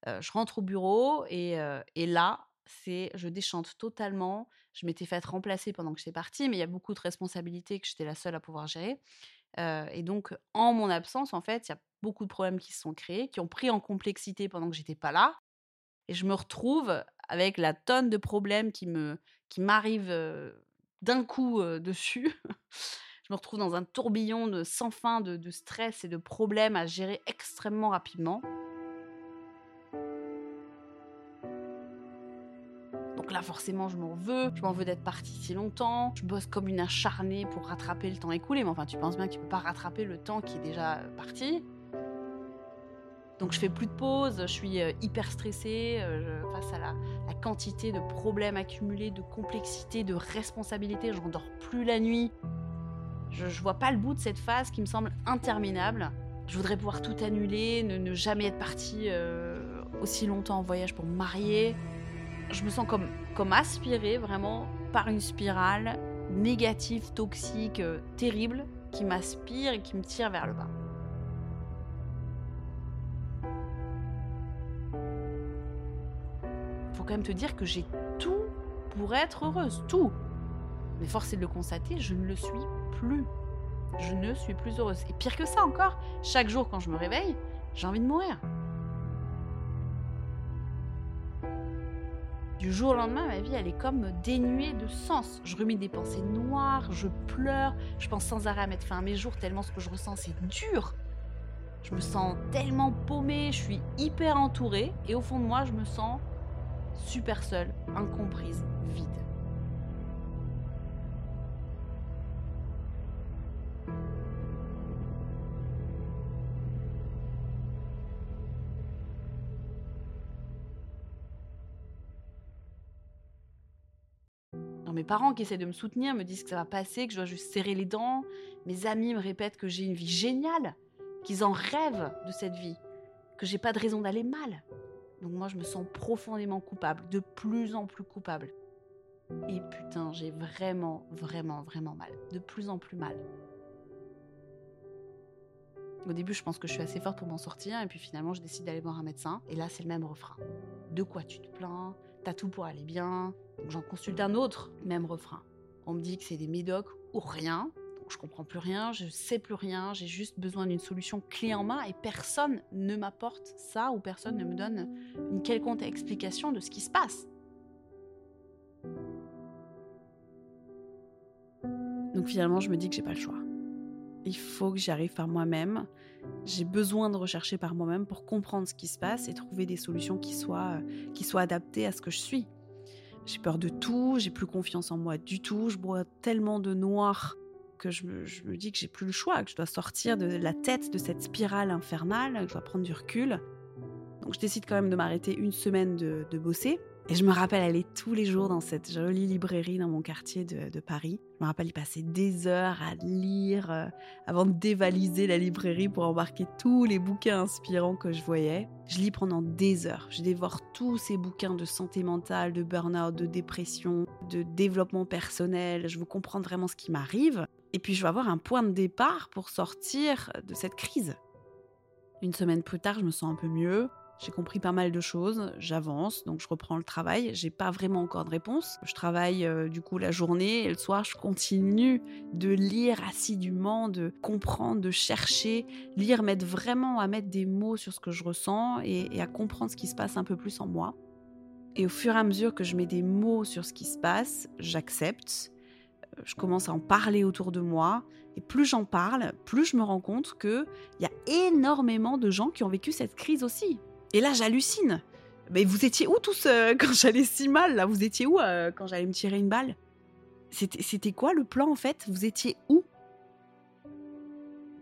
Je rentre au bureau et, et là, c'est je déchante totalement. Je m'étais faite remplacer pendant que j'étais partie, mais il y a beaucoup de responsabilités que j'étais la seule à pouvoir gérer. et donc, en mon absence, en fait, il y a beaucoup de problèmes qui se sont créés, qui ont pris en complexité pendant que j'étais pas là. Et je me retrouve avec la tonne de problèmes qui me qui m'arrivent d'un coup dessus. je me retrouve dans un tourbillon de sans fin de, de, stress et de problèmes à gérer extrêmement rapidement. Donc là, forcément, je m'en veux. Je m'en veux d'être partie si longtemps. Je bosse comme une acharnée pour rattraper le temps écoulé. Mais enfin, tu penses bien que tu peux pas rattraper le temps qui est déjà parti. Donc je fais plus de pause, je suis euh, hyper stressée euh, face à la, quantité de problèmes accumulés, de complexité, de responsabilité. Je dors plus la nuit. Je, ne vois pas le bout de cette phase qui me semble interminable. Je voudrais pouvoir tout annuler, ne, jamais être partie euh, aussi longtemps en voyage pour me marier. Je me sens comme aspirée vraiment par une spirale négative, toxique, terrible, qui m'aspire et qui me tire vers le bas. Même te dire que j'ai tout pour être heureuse, tout. Mais force est de le constater, je ne le suis plus. Je ne suis plus heureuse. Et pire que ça encore, chaque jour quand je me réveille, j'ai envie de mourir. Du jour au lendemain, ma vie, elle est comme dénuée de sens. Je remets des pensées noires, je pleure, je pense sans arrêt à mettre fin à mes jours tellement ce que je ressens, c'est dur. Je me sens tellement paumée, je suis hyper entourée et au fond de moi, je me sens super seule, incomprise, vide. mes parents qui essaient de me soutenir me disent que ça va passer, que je dois juste serrer les dents. Mes amis me répètent que j'ai une vie géniale, qu'ils en rêvent de cette vie, que j'ai pas de raison d'aller mal. Donc moi, je me sens profondément coupable, de plus en plus coupable. Et putain, j'ai vraiment, vraiment, vraiment mal. De plus en plus mal. Au début, je pense que je suis assez forte pour m'en sortir, et puis finalement, je décide d'aller voir un médecin. Et là, c'est le même refrain. De quoi tu te plains? T'as tout pour aller bien. J'en consulte un autre, même refrain. On me dit que c'est des médocs ou rien, je comprends plus rien, je sais plus rien, j'ai juste besoin d'une solution clé en main et personne ne m'apporte ça ou personne ne me donne une quelconque explication de ce qui se passe. Donc finalement, je me dis que j'ai pas le choix. Il faut que j'y arrive par moi-même. J'ai besoin de rechercher par moi-même pour comprendre ce qui se passe et trouver des solutions qui soient, qui soient adaptées à ce que je suis. J'ai peur de tout, j'ai plus confiance en moi du tout, je bois tellement de noir que je me, dis que j'ai plus le choix, que je dois sortir de la tête de cette spirale infernale, que je dois prendre du recul. Donc je décide quand même de m'arrêter une semaine de, bosser Et je me rappelle aller tous les jours dans cette jolie librairie dans mon quartier de, Paris. Je me rappelle y passer des heures à lire euh, avant de dévaliser la librairie pour embarquer tous les bouquins inspirants que je voyais. Je lis pendant des heures. Je dévore tous ces bouquins de santé mentale, de burn-out, de dépression, de développement personnel. Je veux comprendre vraiment ce qui m'arrive. Et puis je veux avoir un point de départ pour sortir de cette crise. Une semaine plus tard, je me sens un peu mieux. J'ai compris pas mal de choses, j'avance, donc je reprends le travail. J'ai pas vraiment encore de réponse. Je travaille euh, du coup la journée et le soir, je continue de lire assidûment, de comprendre, de chercher, lire, mettre vraiment à mettre des mots sur ce que je ressens et, et à comprendre ce qui se passe un peu plus en moi. Et au fur et à mesure que je mets des mots sur ce qui se passe, j'accepte. Euh, je commence à en parler autour de moi. Et plus j'en parle, plus je me rends compte qu'il y a énormément de gens qui ont vécu cette crise aussi. Et là, j'hallucine. Mais vous étiez où tous euh, quand j'allais si mal là? Vous étiez où euh, quand j'allais me tirer une balle? C'était quoi le plan en fait? Vous étiez où?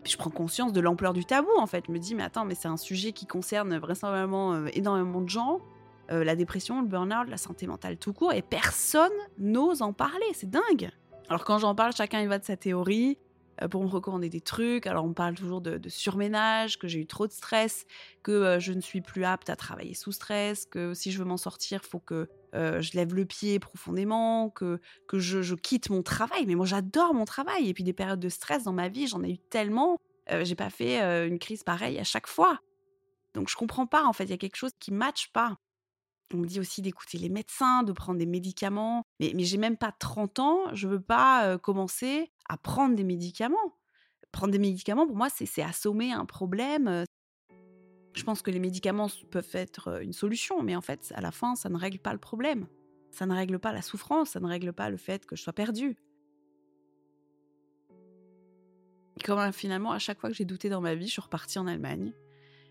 Je prends conscience de l'ampleur du tabou en fait. Je me dis mais attends mais c'est un sujet qui concerne vraisemblablement euh, énormément de gens. la dépression, le burn-out, la santé mentale tout court et personne n'ose en parler. C'est dingue. Alors quand j'en parle, chacun y va de sa théorie. Euh, pour me recommander des trucs. Alors on parle toujours de, surménage, que j'ai eu trop de stress, que euh, je ne suis plus apte à travailler sous stress, que si je veux m'en sortir, faut que euh, je lève le pied profondément, que, que je, quitte mon travail. Mais moi j'adore mon travail. Et puis des périodes de stress dans ma vie, j'en ai eu tellement. j'ai pas fait une crise pareille à chaque fois. Donc je comprends pas en fait, il y a quelque chose qui matche pas. On me dit aussi d'écouter les médecins, de prendre des médicaments. Mais, j'ai même pas 30 ans, je veux pas commencer à prendre des médicaments. Prendre des médicaments, pour moi, c'est assommer un problème. Je pense que les médicaments peuvent être une solution, mais en fait, à la fin, ça ne règle pas le problème. Ça ne règle pas la souffrance, ça ne règle pas le fait que je sois perdue. Comme finalement, à chaque fois que j'ai douté dans ma vie, je suis repartie en Allemagne.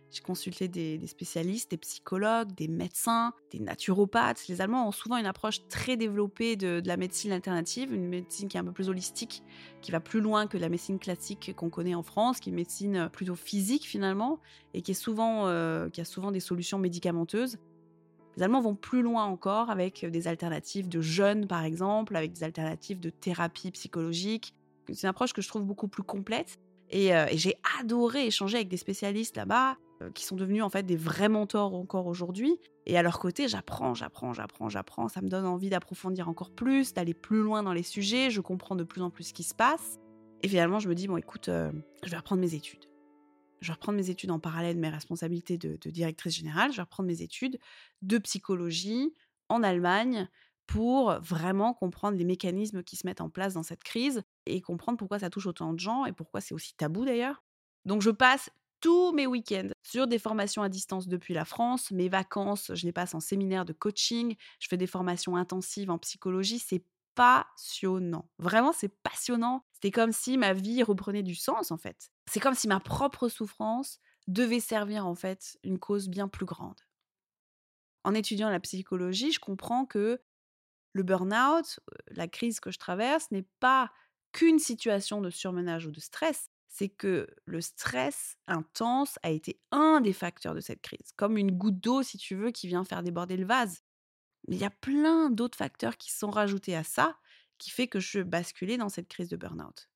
J'ai consulté des, spécialistes, des psychologues, des médecins, des naturopathes. Les Allemands ont souvent une approche très développée de, la médecine alternative, une médecine qui est un peu plus holistique, qui va plus loin que la médecine classique qu'on connaît en France, qui est une médecine plutôt physique finalement, et qui, est souvent, euh, qui a souvent des solutions médicamenteuses. Les Allemands vont plus loin encore avec des alternatives de jeûne, par exemple, avec des alternatives de thérapie psychologique. C'est une approche que je trouve beaucoup plus complète. et euh, j'ai adoré échanger avec des spécialistes là-bas, qui sont devenus en fait des vrais mentors encore aujourd'hui. Et à leur côté, j'apprends, j'apprends, j'apprends, j'apprends. Ça me donne envie d'approfondir encore plus, d'aller plus loin dans les sujets. Je comprends de plus en plus ce qui se passe. Et finalement, je me dis, bon, écoute, euh, je vais reprendre mes études. Je vais reprendre mes études en parallèle de mes responsabilités de, de directrice générale. Je vais reprendre mes études de psychologie en Allemagne pour vraiment comprendre les mécanismes qui se mettent en place dans cette crise et comprendre pourquoi ça touche autant de gens et pourquoi c'est aussi tabou d'ailleurs. Donc je passe tous mes week-ends sur des formations à distance depuis la France. Mes vacances, je les passe en séminaire de coaching. Je fais des formations intensives en psychologie. C'est passionnant. Vraiment, c'est passionnant. C'était comme si ma vie reprenait du sens, en fait. C'est comme si ma propre souffrance devait servir, en fait, une cause bien plus grande. En étudiant la psychologie, je comprends que le burn-out, euh, la crise que je traverse, n'est pas qu'une situation de surmenage ou de stress, c'est que le stress intense a été un des facteurs de cette crise, comme une goutte d'eau, si tu veux, qui vient faire déborder le vase. Mais il y a plein d'autres facteurs qui sont rajoutés à ça, qui fait que je basculais dans cette crise de burn-out.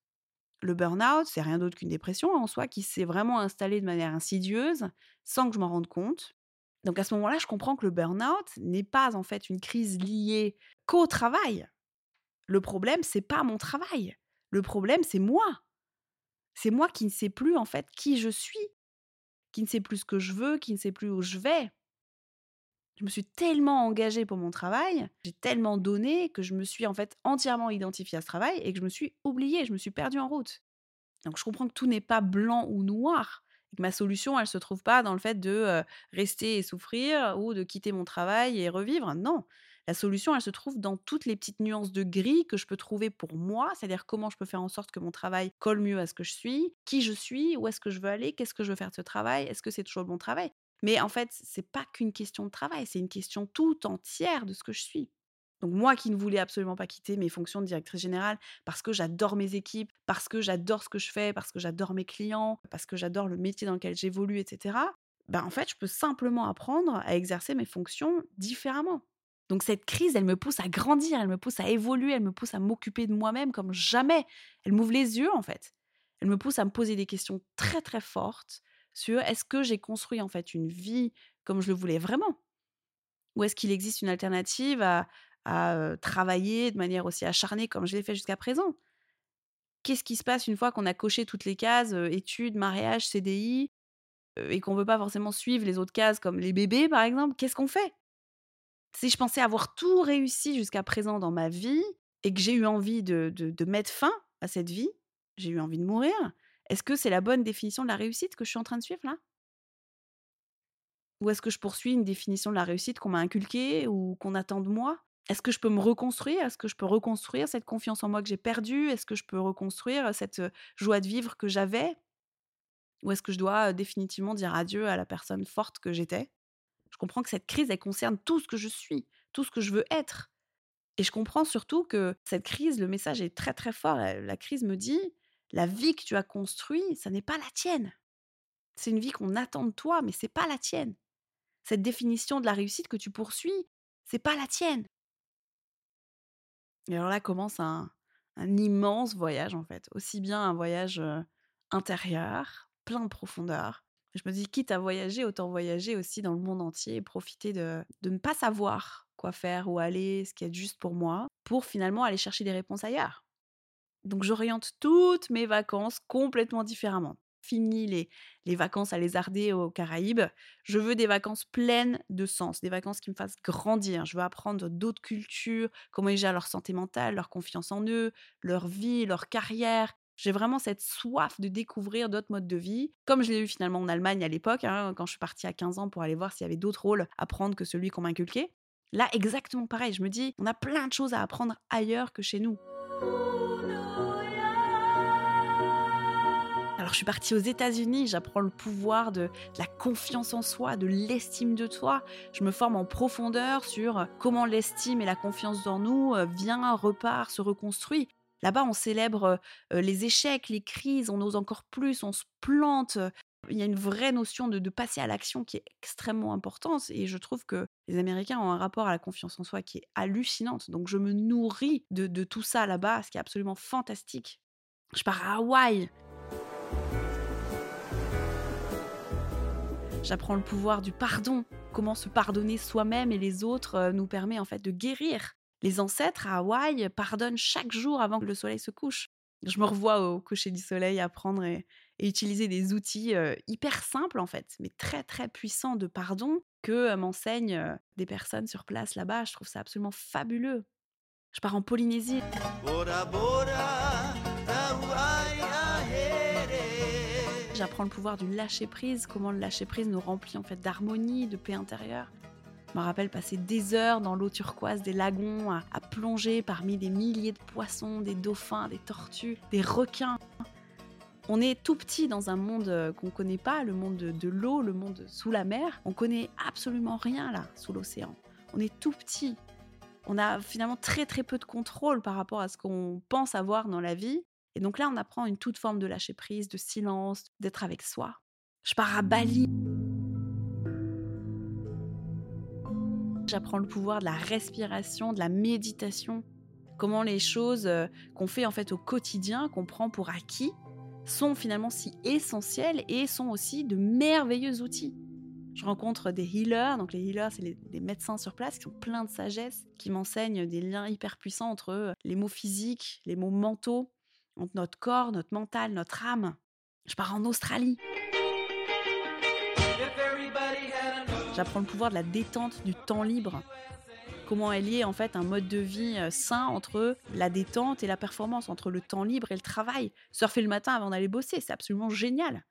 Le burn-out, c'est rien d'autre qu'une dépression en soi qui s'est vraiment installée de manière insidieuse, sans que je m'en rende compte. Donc à ce moment-là, je comprends que le burn-out n'est pas en fait une crise liée qu'au travail. Le problème, c'est pas mon travail. Le problème, c'est moi. C'est moi qui ne sais plus en fait qui je suis, qui ne sais plus ce que je veux, qui ne sais plus où je vais. Je me suis tellement engagée pour mon travail, j'ai tellement donné que je me suis en fait entièrement identifiée à ce travail et que je me suis oubliée, je me suis perdue en route. Donc je comprends que tout n'est pas blanc ou noir et que ma solution, elle se trouve pas dans le fait de rester et souffrir ou de quitter mon travail et revivre. Non, la solution, elle se trouve dans toutes les petites nuances de gris que je peux trouver pour moi, c'est-à-dire comment je peux faire en sorte que mon travail colle mieux à ce que je suis, qui je suis, où est-ce que je veux aller, qu'est-ce que je veux faire de ce travail, est-ce que c'est toujours le bon travail. Mais en fait, c'est pas qu'une question de travail, c'est une question tout entière de ce que je suis. Donc moi qui ne voulais absolument pas quitter mes fonctions de directrice générale parce que j'adore mes équipes, parce que j'adore ce que je fais, parce que j'adore mes clients, parce que j'adore le métier dans lequel j'évolue, etc. Ben en fait, je peux simplement apprendre à exercer mes fonctions différemment. Donc cette crise, elle me pousse à grandir, elle me pousse à évoluer, elle me pousse à m'occuper de moi-même comme jamais. Elle m'ouvre les yeux en fait. Elle me pousse à me poser des questions très très fortes sur est-ce que j'ai construit en fait une vie comme je le voulais vraiment? Ou est-ce qu'il existe une alternative à, travailler de manière aussi acharnée comme je l'ai fait jusqu'à présent? Qu'est-ce qui se passe une fois qu'on a coché toutes les cases, études, mariage, CDI, et qu'on ne veut pas forcément suivre les autres cases comme les bébés par exemple? Qu'est-ce qu'on fait? Si je pensais avoir tout réussi jusqu'à présent dans ma vie et que j'ai eu envie de mettre fin à cette vie, j'ai eu envie de mourir, est-ce que c'est la bonne définition de la réussite que je suis en train de suivre là? Ou est-ce que je poursuis une définition de la réussite qu'on m'a inculquée ou qu'on attend de moi? Est-ce que je peux me reconstruire? Est-ce que je peux reconstruire cette confiance en moi que j'ai perdue? Est-ce que je peux reconstruire cette joie de vivre que j'avais? Ou est-ce que je dois définitivement dire adieu à la personne forte que j'étais? Je comprends que cette crise, elle concerne tout ce que je suis, tout ce que je veux être. Et je comprends surtout que cette crise, le message est très très fort. La crise me dit, la vie que tu as construite, ça n'est pas la tienne. C'est une vie qu'on attend de toi, mais c'est pas la tienne. Cette définition de la réussite que tu poursuis, c'est pas la tienne. Et alors là commence un, immense voyage en fait, aussi bien un voyage intérieur, plein de profondeur. Je me dis, quitte à voyager, autant voyager aussi dans le monde entier et profiter de, de ne pas savoir quoi faire, où aller, ce qui est juste pour moi, pour finalement aller chercher des réponses ailleurs. Donc j'oriente toutes mes vacances complètement différemment. Fini les, les vacances à lézarder aux Caraïbes. Je veux des vacances pleines de sens, des vacances qui me fassent grandir. Je veux apprendre d'autres cultures, comment ils gèrent leur santé mentale, leur confiance en eux, leur vie, leur carrière. J'ai vraiment cette soif de découvrir d'autres modes de vie, comme je l'ai eu finalement en Allemagne à l'époque, hein, quand je suis partie à 15 ans pour aller voir s'il y avait d'autres rôles à prendre que celui qu'on m'a inculqué. Là, exactement pareil. Je me dis, on a plein de choses à apprendre ailleurs que chez nous. Alors je suis partie aux États-Unis, j'apprends le pouvoir de, la confiance en soi, de l'estime de toi. Je me forme en profondeur sur comment l'estime et la confiance dans nous euh, vient, repart, se reconstruit. Là-bas, on célèbre les échecs, les crises, on ose encore plus, on se plante. Il y a une vraie notion de, passer à l'action qui est extrêmement importante et je trouve que les Américains ont un rapport à la confiance en soi qui est hallucinante. Donc je me nourris de, de tout ça là-bas, ce qui est absolument fantastique. Je pars à Hawaï, J'apprends le pouvoir du pardon, comment se pardonner soi-même et les autres nous permet en fait de guérir. Les ancêtres à Hawaï pardonnent chaque jour avant que le soleil se couche. Je me revois au coucher du soleil apprendre et, utiliser des outils euh, hyper simples en fait, mais très très puissants de pardon que euh, m'enseignent des personnes sur place là-bas. Je trouve ça absolument fabuleux. Je pars en Polynésie. J'apprends le pouvoir du lâcher prise, comment le lâcher prise nous remplit en fait d'harmonie, de paix intérieure. Je me rappelle passer des heures dans l'eau turquoise des lagons à, plonger parmi des milliers de poissons, des dauphins, des tortues, des requins. On est tout petit dans un monde euh, qu'on ne connaît pas, le monde de, de l'eau, le monde sous la mer. On connaît absolument rien là, sous l'océan. On est tout petit. On a finalement très très peu de contrôle par rapport à ce qu'on pense avoir dans la vie. Et donc là, on apprend une toute forme de lâcher prise, de silence, d'être avec soi. Je pars à Bali. J'apprends le pouvoir de la respiration, de la méditation. Comment les choses euh, qu'on fait en fait au quotidien, qu'on prend pour acquis, sont finalement si essentielles et sont aussi de merveilleux outils. Je rencontre des healers, donc les healers, c'est les, médecins sur place qui sont pleins de sagesse, qui m'enseignent des liens hyper puissants entre euh, les mots physiques, les mots mentaux, entre notre corps, notre mental, notre âme. Je pars en Australie. J'apprends le pouvoir de la détente, du temps libre. Comment est en fait un mode de vie euh, sain entre la détente et la performance, entre le temps libre et le travail? Surfer le matin avant d'aller bosser, c'est absolument génial.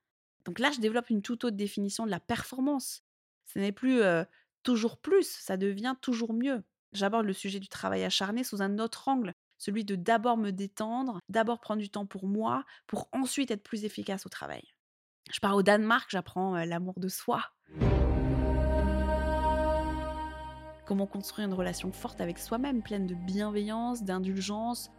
Donc là, je développe une toute autre définition de la performance. Ce n'est plus euh, toujours plus, ça devient toujours mieux. J'aborde le sujet du travail acharné sous un autre angle, celui de d'abord me détendre, d'abord prendre du temps pour moi, pour ensuite être plus efficace au travail. Je pars au Danemark, j'apprends l'amour de soi. Comment construire une relation forte avec soi-même, pleine de bienveillance, d'indulgence.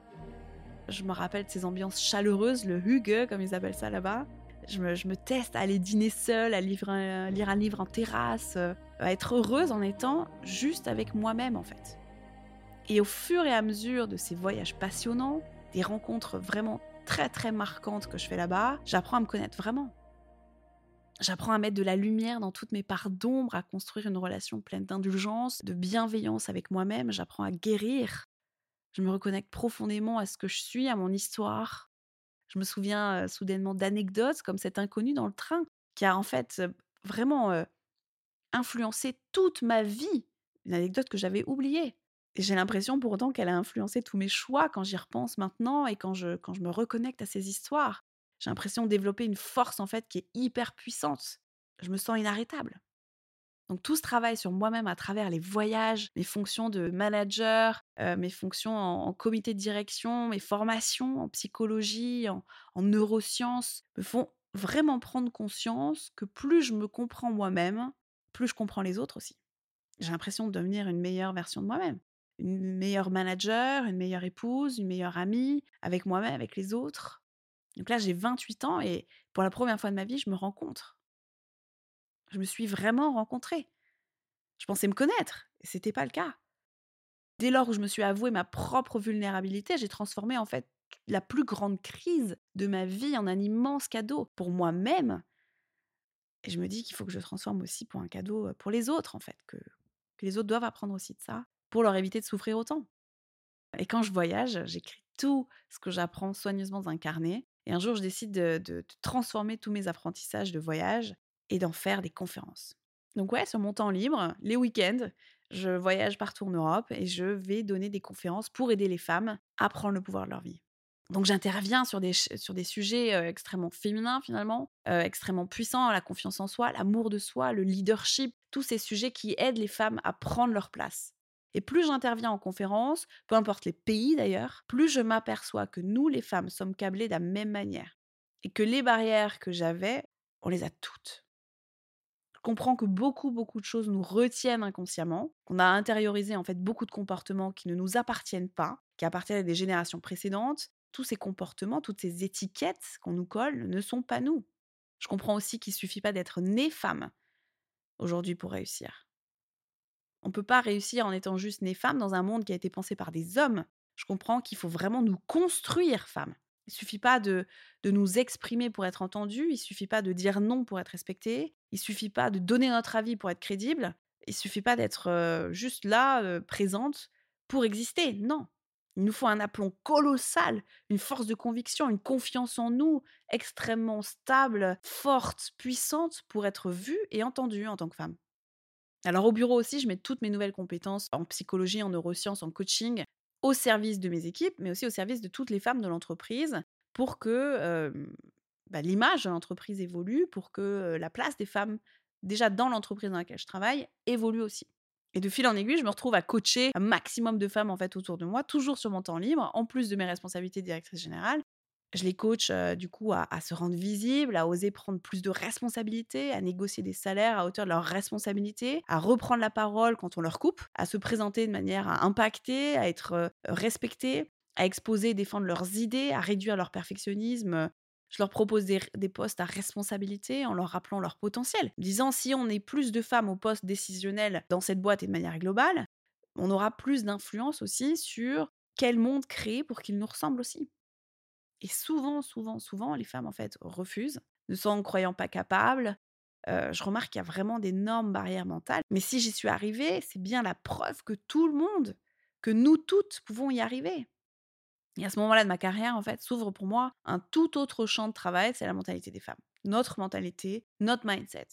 Je me rappelle de ces ambiances chaleureuses, le Hüge, comme ils appellent ça là-bas. Je me, teste à aller dîner seule, à lire un, livre en terrasse, à être heureuse en étant juste avec moi-même en fait. Et au fur et à mesure de ces voyages passionnants, des rencontres vraiment très très marquantes que je fais là-bas, j'apprends à me connaître vraiment. J'apprends à mettre de la lumière dans toutes mes parts d'ombre, à construire une relation pleine d'indulgence, de bienveillance avec moi-même. J'apprends à guérir. Je me reconnecte profondément à ce que je suis, à mon histoire. Je me souviens soudainement d'anecdotes comme cet inconnu dans le train qui a en fait vraiment influencé toute ma vie. Une anecdote que j'avais oubliée. Et j'ai l'impression pourtant qu'elle a influencé tous mes choix quand j'y repense maintenant et quand je, quand je me reconnecte à ces histoires. J'ai l'impression de développer une force en fait qui est hyper puissante. Je me sens inarrêtable. Donc tout ce travail sur moi-même à travers les voyages, mes fonctions de manager, euh, mes fonctions en, comité de direction, mes formations en psychologie, en, en neurosciences, me font vraiment prendre conscience que plus je me comprends moi-même, plus je comprends les autres aussi. J'ai l'impression de devenir une meilleure version de moi-même. Une meilleure manager, une meilleure épouse, une meilleure amie, avec moi-même, avec les autres. Donc là, j'ai 28 ans et pour la première fois de ma vie, je me rencontre. Je me suis vraiment rencontrée. Je pensais me connaître et ce n'était pas le cas. Dès lors où je me suis avoué ma propre vulnérabilité, j'ai transformé en fait la plus grande crise de ma vie en un immense cadeau pour moi-même. Et je me dis qu'il faut que je transforme aussi pour un cadeau pour les autres, en fait, que, que les autres doivent apprendre aussi de ça, pour leur éviter de souffrir autant. Et quand je voyage, j'écris tout ce que j'apprends soigneusement dans un carnet. Et un jour, je décide de, transformer tous mes apprentissages de voyage et d'en faire des conférences. Donc ouais, sur mon temps libre, les week-ends, je voyage partout en Europe et je vais donner des conférences pour aider les femmes à prendre le pouvoir de leur vie. Donc j'interviens sur des, sur des sujets extrêmement féminins finalement, extrêmement puissants, la confiance en soi, l'amour de soi, le leadership, tous ces sujets qui aident les femmes à prendre leur place. Et plus j'interviens en conférence, peu importe les pays d'ailleurs, plus je m'aperçois que nous, les femmes, sommes câblées de la même manière. Et que les barrières que j'avais, on les a toutes. Je comprends que beaucoup, beaucoup de choses nous retiennent inconsciemment, qu'on a intériorisé en fait beaucoup de comportements qui ne nous appartiennent pas, qui appartiennent à des générations précédentes. Tous ces comportements, toutes ces étiquettes qu'on nous colle ne sont pas nous. Je comprends aussi qu'il ne suffit pas d'être née femme aujourd'hui pour réussir. On ne peut pas réussir en étant juste née femme dans un monde qui a été pensé par des hommes. Je comprends qu'il faut vraiment nous construire femmes. Il suffit pas de, de nous exprimer pour être entendu, il suffit pas de dire non pour être respecté, il suffit pas de donner notre avis pour être crédible, il suffit pas d'être juste là, présente, pour exister. Non. Il nous faut un aplomb colossal, une force de conviction, une confiance en nous extrêmement stable, forte, puissante pour être vue et entendue en tant que femme. Alors au bureau aussi, je mets toutes mes nouvelles compétences en psychologie, en neurosciences, en coaching au service de mes équipes, mais aussi au service de toutes les femmes de l'entreprise pour que bah, l'image de l'entreprise évolue, pour que la place des femmes déjà dans l'entreprise dans laquelle je travaille évolue aussi. Et de fil en aiguille, je me retrouve à coacher un maximum de femmes en fait autour de moi, toujours sur mon temps libre, en plus de mes responsabilités de directrice générale, je les coach du coup à, se rendre visibles, à oser prendre plus de responsabilités, à négocier des salaires à hauteur de leurs responsabilités, à reprendre la parole quand on leur coupe, à se présenter de manière à impacter, à être respectées, à exposer et défendre leurs idées, à réduire leur perfectionnisme. Je leur propose des, postes à responsabilité en leur rappelant leur potentiel, disant si on est plus de femmes au poste décisionnel dans cette boîte et de manière globale, on aura plus d'influence aussi sur quel monde créer pour qu'il nous ressemble aussi. Et souvent, souvent, souvent, les femmes, en fait, refusent, ne s'en croyant pas capables. je remarque qu'il y a vraiment d'énormes barrières mentales. Mais si j'y suis arrivée, c'est bien la preuve que tout le monde, que nous toutes pouvons y arriver. Et à ce moment-là de ma carrière, en fait, s'ouvre pour moi un tout autre champ de travail, c'est la mentalité des femmes. Notre mentalité, notre mindset.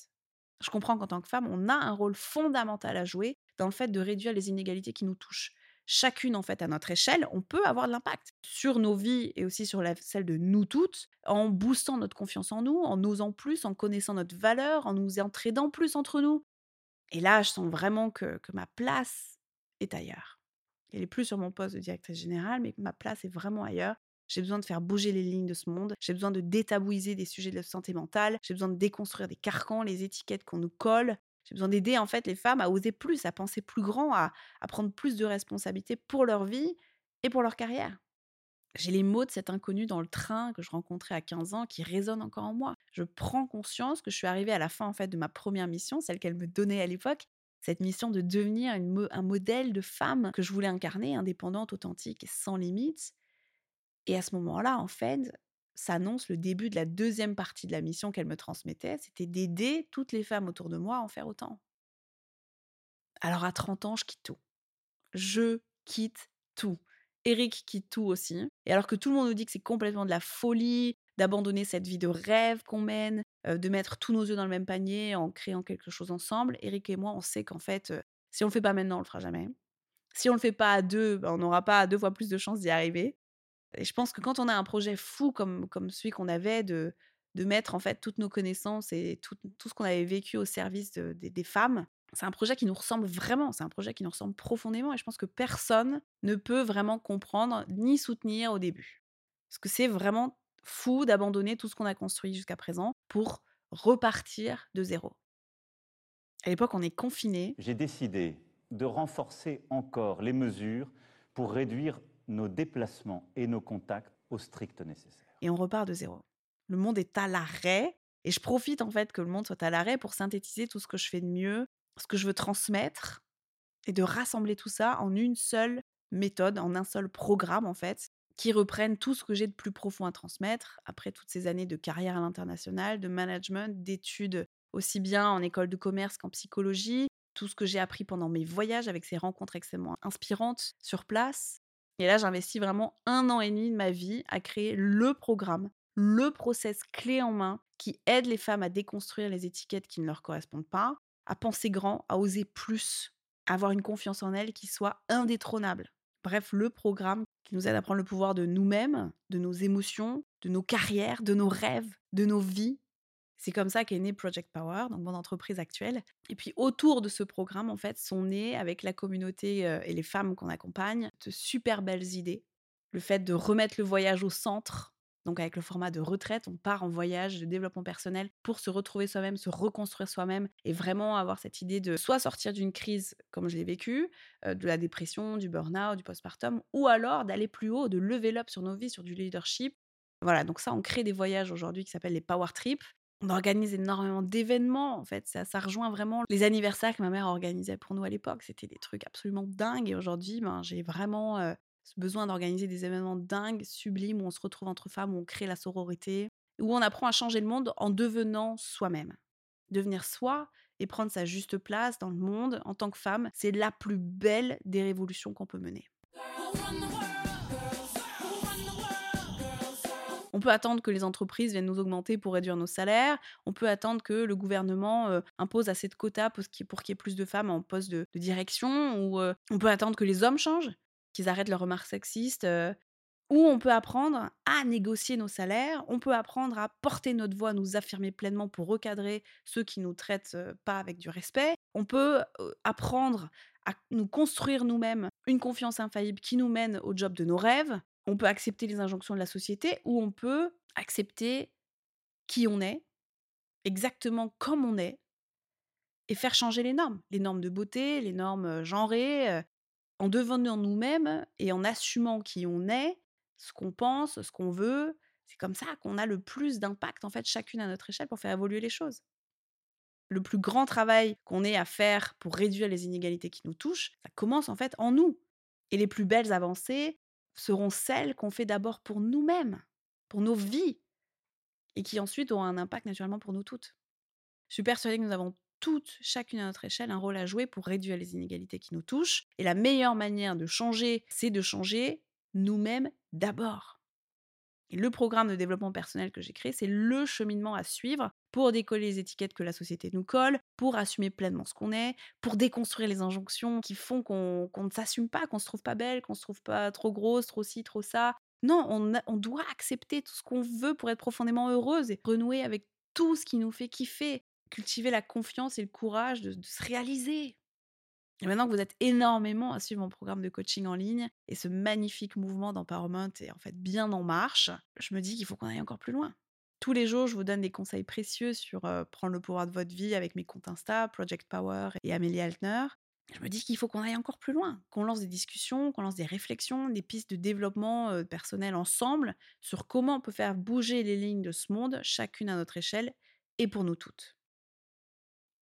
Je comprends qu'en tant que femme, on a un rôle fondamental à jouer dans le fait de réduire les inégalités qui nous touchent chacune en fait à notre échelle, on peut avoir de l'impact sur nos vies et aussi sur la, celle de nous toutes en boostant notre confiance en nous, en osant plus, en connaissant notre valeur, en nous entraidant plus entre nous. Et là, je sens vraiment que, ma place est ailleurs. Elle est plus sur mon poste de directrice générale, mais ma place est vraiment ailleurs. J'ai besoin de faire bouger les lignes de ce monde. J'ai besoin de détabouiser des sujets de santé mentale. J'ai besoin de déconstruire des carcans, les étiquettes qu'on nous colle. J'ai besoin d'aider en fait les femmes à oser plus, à penser plus grand, à, prendre plus de responsabilités pour leur vie et pour leur carrière. J'ai les mots de cet inconnu dans le train que je rencontrais à 15 ans qui résonnent encore en moi. Je prends conscience que je suis arrivée à la fin en fait de ma première mission, celle qu'elle me donnait à l'époque, cette mission de devenir un modèle de femme que je voulais incarner, indépendante, authentique et sans limites. Et à ce moment-là, en fait, s'annonce le début de la deuxième partie de la mission qu'elle me transmettait, c'était d'aider toutes les femmes autour de moi à en faire autant. Alors à 30 ans, je quitte tout. Je quitte tout. Eric quitte tout aussi. Et alors que tout le monde nous dit que c'est complètement de la folie, d'abandonner cette vie de rêve qu'on mène, de mettre tous nos œufs dans le même panier en créant quelque chose ensemble, Eric et moi, on sait qu'en fait, si on le fait pas maintenant, on le fera jamais. Si on le fait pas à deux, ben, on n'aura pas deux fois plus de chances d'y arriver. Et je pense que quand on a un projet fou comme, celui qu'on avait de, mettre en fait toutes nos connaissances et tout, tout ce qu'on avait vécu au service des femmes, c'est un projet qui nous ressemble vraiment, c'est un projet qui nous ressemble profondément et je pense que personne ne peut vraiment comprendre ni soutenir au début. Parce que c'est vraiment fou d'abandonner tout ce qu'on a construit jusqu'à présent pour repartir de zéro. À l'époque, on est confiné. J'ai décidé de renforcer encore les mesures pour réduire nos déplacements et nos contacts au strict nécessaire. Et on repart de zéro. Le monde est à l'arrêt et je profite en fait que le monde soit à l'arrêt pour synthétiser tout ce que je fais de mieux, ce que je veux transmettre et de rassembler tout ça en une seule méthode, en un seul programme en fait, qui reprenne tout ce que j'ai de plus profond à transmettre après toutes ces années de carrière à l'international, de management, d'études aussi bien en école de commerce qu'en psychologie, tout ce que j'ai appris pendant mes voyages avec ces rencontres extrêmement inspirantes sur place. Et là, j'investis vraiment un an et demi de ma vie à créer le programme, le process clé en main qui aide les femmes à déconstruire les étiquettes qui ne leur correspondent pas, à penser grand, à oser plus, à avoir une confiance en elles qui soit indétrônable. Bref, le programme qui nous aide à prendre le pouvoir de nous-mêmes, de nos émotions, de nos carrières, de nos rêves, de nos vies. C'est comme ça qu'est né Project Power, donc mon entreprise actuelle. Et puis autour de ce programme, en fait, sont nées avec la communauté euh, et les femmes qu'on accompagne de super belles idées. Le fait de remettre le voyage au centre, donc avec le format de retraite, on part en voyage de développement personnel pour se retrouver soi-même, se reconstruire soi-même et vraiment avoir cette idée de soit sortir d'une crise comme je l'ai vécu, euh, de la dépression, du burn-out, du postpartum, ou alors d'aller plus haut, de lever up sur nos vies, sur du leadership. Voilà, donc ça, on crée des voyages aujourd'hui qui s'appellent les Power Trips. On organise énormément d'événements, en fait. Ça, rejoint vraiment les anniversaires que ma mère organisait pour nous à l'époque. C'était des trucs absolument dingues. Et aujourd'hui, ben, j'ai vraiment euh, besoin d'organiser des événements dingues, sublimes, où on se retrouve entre femmes, où on crée la sororité, où on apprend à changer le monde en devenant soi-même. Devenir soi et prendre sa juste place dans le monde en tant que femme, c'est la plus belle des révolutions qu'on peut mener. On peut attendre que les entreprises viennent nous augmenter pour réduire nos salaires. On peut attendre que le gouvernement euh, impose assez de quotas pour qu'il y ait plus de femmes en poste de, direction. Ou euh, on peut attendre que les hommes changent qu'ils arrêtent leurs remarques sexistes, où on peut apprendre à négocier nos salaires, on peut apprendre à porter notre voix, nous affirmer pleinement pour recadrer ceux qui nous traitent pas avec du respect. On peut apprendre à nous construire nous-mêmes une confiance infaillible qui nous mène au job de nos rêves. On peut accepter les injonctions de la société ou on peut accepter qui on est, exactement comme on est, et faire changer les normes, les normes de beauté, les normes genrées, en devenant nous-mêmes et en assumant qui on est, ce qu'on pense, ce qu'on veut, c'est comme ça qu'on a le plus d'impact, en fait, chacune à notre échelle pour faire évoluer les choses. Le plus grand travail qu'on ait à faire pour réduire les inégalités qui nous touchent, ça commence en fait en nous. Et les plus belles avancées seront celles qu'on fait d'abord pour nous-mêmes, pour nos vies, et qui ensuite auront un impact naturellement pour nous toutes. Je suis persuadée que nous avons toutes, chacune à notre échelle, un rôle à jouer pour réduire les inégalités qui nous touchent. Et la meilleure manière de changer, c'est de changer nous-mêmes d'abord. Et le programme de développement personnel que j'ai créé, c'est le cheminement à suivre pour décoller les étiquettes que la société nous colle, pour assumer pleinement ce qu'on est, pour déconstruire les injonctions qui font qu'on ne s'assume pas, qu'on se trouve pas belle, qu'on se trouve pas trop grosse, trop ci, trop ça. Non, on, on doit accepter tout ce qu'on veut pour être profondément heureuse et renouer avec tout ce qui nous fait kiffer cultiver la confiance et le courage de, se réaliser. Et maintenant que vous êtes énormément à suivre mon programme de coaching en ligne et ce magnifique mouvement d'empowerment est en fait bien en marche, je me dis qu'il faut qu'on aille encore plus loin. Tous les jours, je vous donne des conseils précieux sur prendre le pouvoir de votre vie avec mes comptes Insta, Project Power et Amélie Altner. Je me dis qu'il faut qu'on aille encore plus loin, qu'on lance des discussions, qu'on lance des réflexions, des pistes de développement personnel ensemble sur comment on peut faire bouger les lignes de ce monde, chacune à notre échelle et pour nous toutes.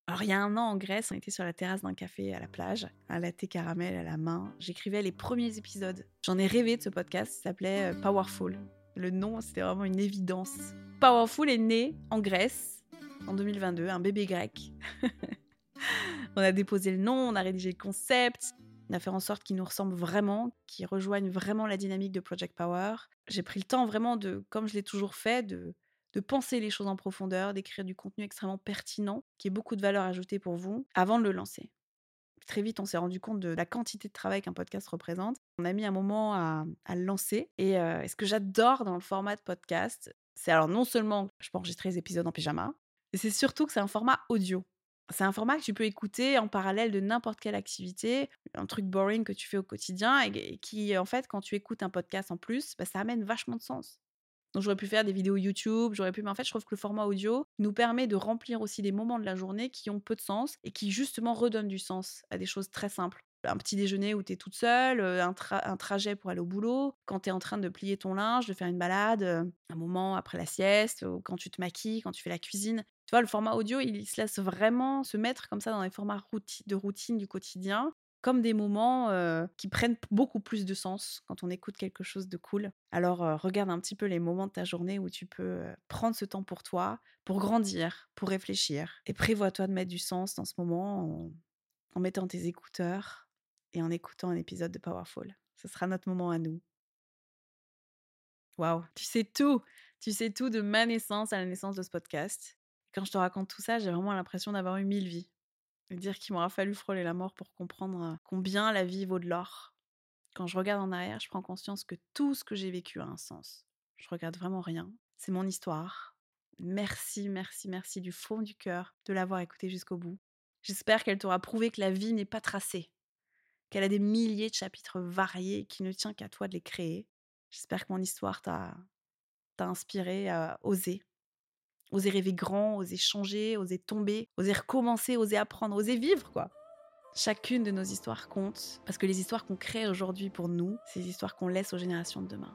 Alors il y a un an en Grèce, on était sur la terrasse d'un café à la plage, un latte caramel à la main. J'écrivais les premiers épisodes. J'en ai rêvé de ce podcast, il s'appelait euh, Powerful. Le nom, c'était vraiment une évidence. Powerful est né en Grèce en 2022, un bébé grec. on a déposé le nom, on a rédigé le concept, on a fait en sorte qu'il nous ressemble vraiment, qu'il rejoigne vraiment la dynamique de Project Power. J'ai pris le temps vraiment de, comme je l'ai toujours fait, de de penser les choses en profondeur, d'écrire du contenu extrêmement pertinent, qui ait beaucoup de valeur ajoutée pour vous, avant de le lancer. Très vite, on s'est rendu compte de la quantité de travail qu'un podcast représente. On a mis un moment à, le lancer. Et, ce que j'adore dans le format de podcast, c'est alors non seulement je peux enregistrer les épisodes en pyjama, mais c'est surtout que c'est un format audio. C'est un format que tu peux écouter en parallèle de n'importe quelle activité, un truc boring que tu fais au quotidien et, qui, en fait, quand tu écoutes un podcast en plus, bah, ça amène vachement de sens. Donc j'aurais pu faire des vidéos YouTube, j'aurais pu, mais en fait je trouve que le format audio nous permet de remplir aussi des moments de la journée qui ont peu de sens et qui justement redonnent du sens à des choses très simples. Un petit déjeuner où tu es toute seule, un, un, trajet pour aller au boulot, quand tu es en train de plier ton linge, de faire une balade, un moment après la sieste, ou quand tu te maquilles, quand tu fais la cuisine. Tu vois, le format audio, il se laisse vraiment se mettre comme ça dans les formats de routine du quotidien comme des moments qui prennent beaucoup plus de sens quand on écoute quelque chose de cool. Alors regarde un petit peu les moments de ta journée où tu peux prendre ce temps pour toi, pour grandir, pour réfléchir. Et prévois-toi de mettre du sens dans ce moment en, en mettant tes écouteurs et en écoutant un épisode de Powerful. Ce sera notre moment à nous. Waouh, tu sais tout, tu sais tout de ma naissance à la naissance de ce podcast. Quand je te raconte tout ça, j'ai vraiment l'impression d'avoir eu mille vies. Dire qu'il m'aura fallu frôler la mort pour comprendre combien la vie vaut de l'or. Quand je regarde en arrière, je prends conscience que tout ce que j'ai vécu a un sens. Je regarde vraiment rien. C'est mon histoire. Merci, merci, merci du fond du cœur de l'avoir écoutée jusqu'au bout. J'espère qu'elle t'aura prouvé que la vie n'est pas tracée, qu'elle a des milliers de chapitres variés qui ne tient qu'à toi de les créer. J'espère que mon histoire t'a inspiré à oser, Oser rêver grand, oser changer, oser tomber, oser recommencer, oser apprendre, oser vivre, quoi. Chacune de nos histoires compte, parce que les histoires qu'on crée aujourd'hui pour nous, c'est les histoires qu'on laisse aux générations de demain.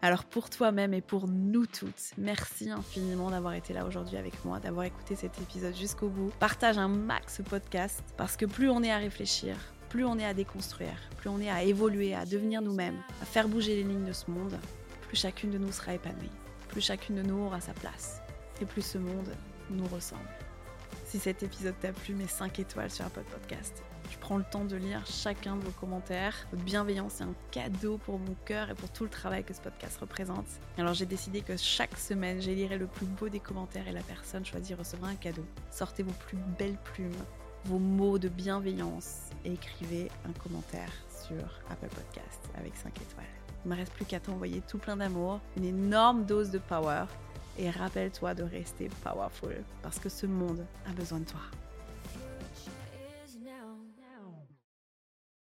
Alors pour toi-même et pour nous toutes, merci infiniment d'avoir été là aujourd'hui avec moi, d'avoir écouté cet épisode jusqu'au bout. Partage un max ce podcast, parce que plus on est à réfléchir, plus on est à déconstruire, plus on est à évoluer, à devenir nous-mêmes, à faire bouger les lignes de ce monde, plus chacune de nous sera épanouie, plus chacune de nous aura sa place et plus ce monde nous ressemble. Si cet épisode t'a plu, mets 5 étoiles sur Apple Podcast. Je prends le temps de lire chacun de vos commentaires. Votre bienveillance est un cadeau pour mon cœur et pour tout le travail que ce podcast représente. Alors j'ai décidé que chaque semaine, j'élirai le plus beau des commentaires et la personne choisie recevra un cadeau. Sortez vos plus belles plumes, vos mots de bienveillance et écrivez un commentaire sur Apple Podcast avec 5 étoiles. Il ne me reste plus qu'à t'envoyer tout plein d'amour, une énorme dose de power et rappelle-toi de rester powerful parce que ce monde a besoin de toi.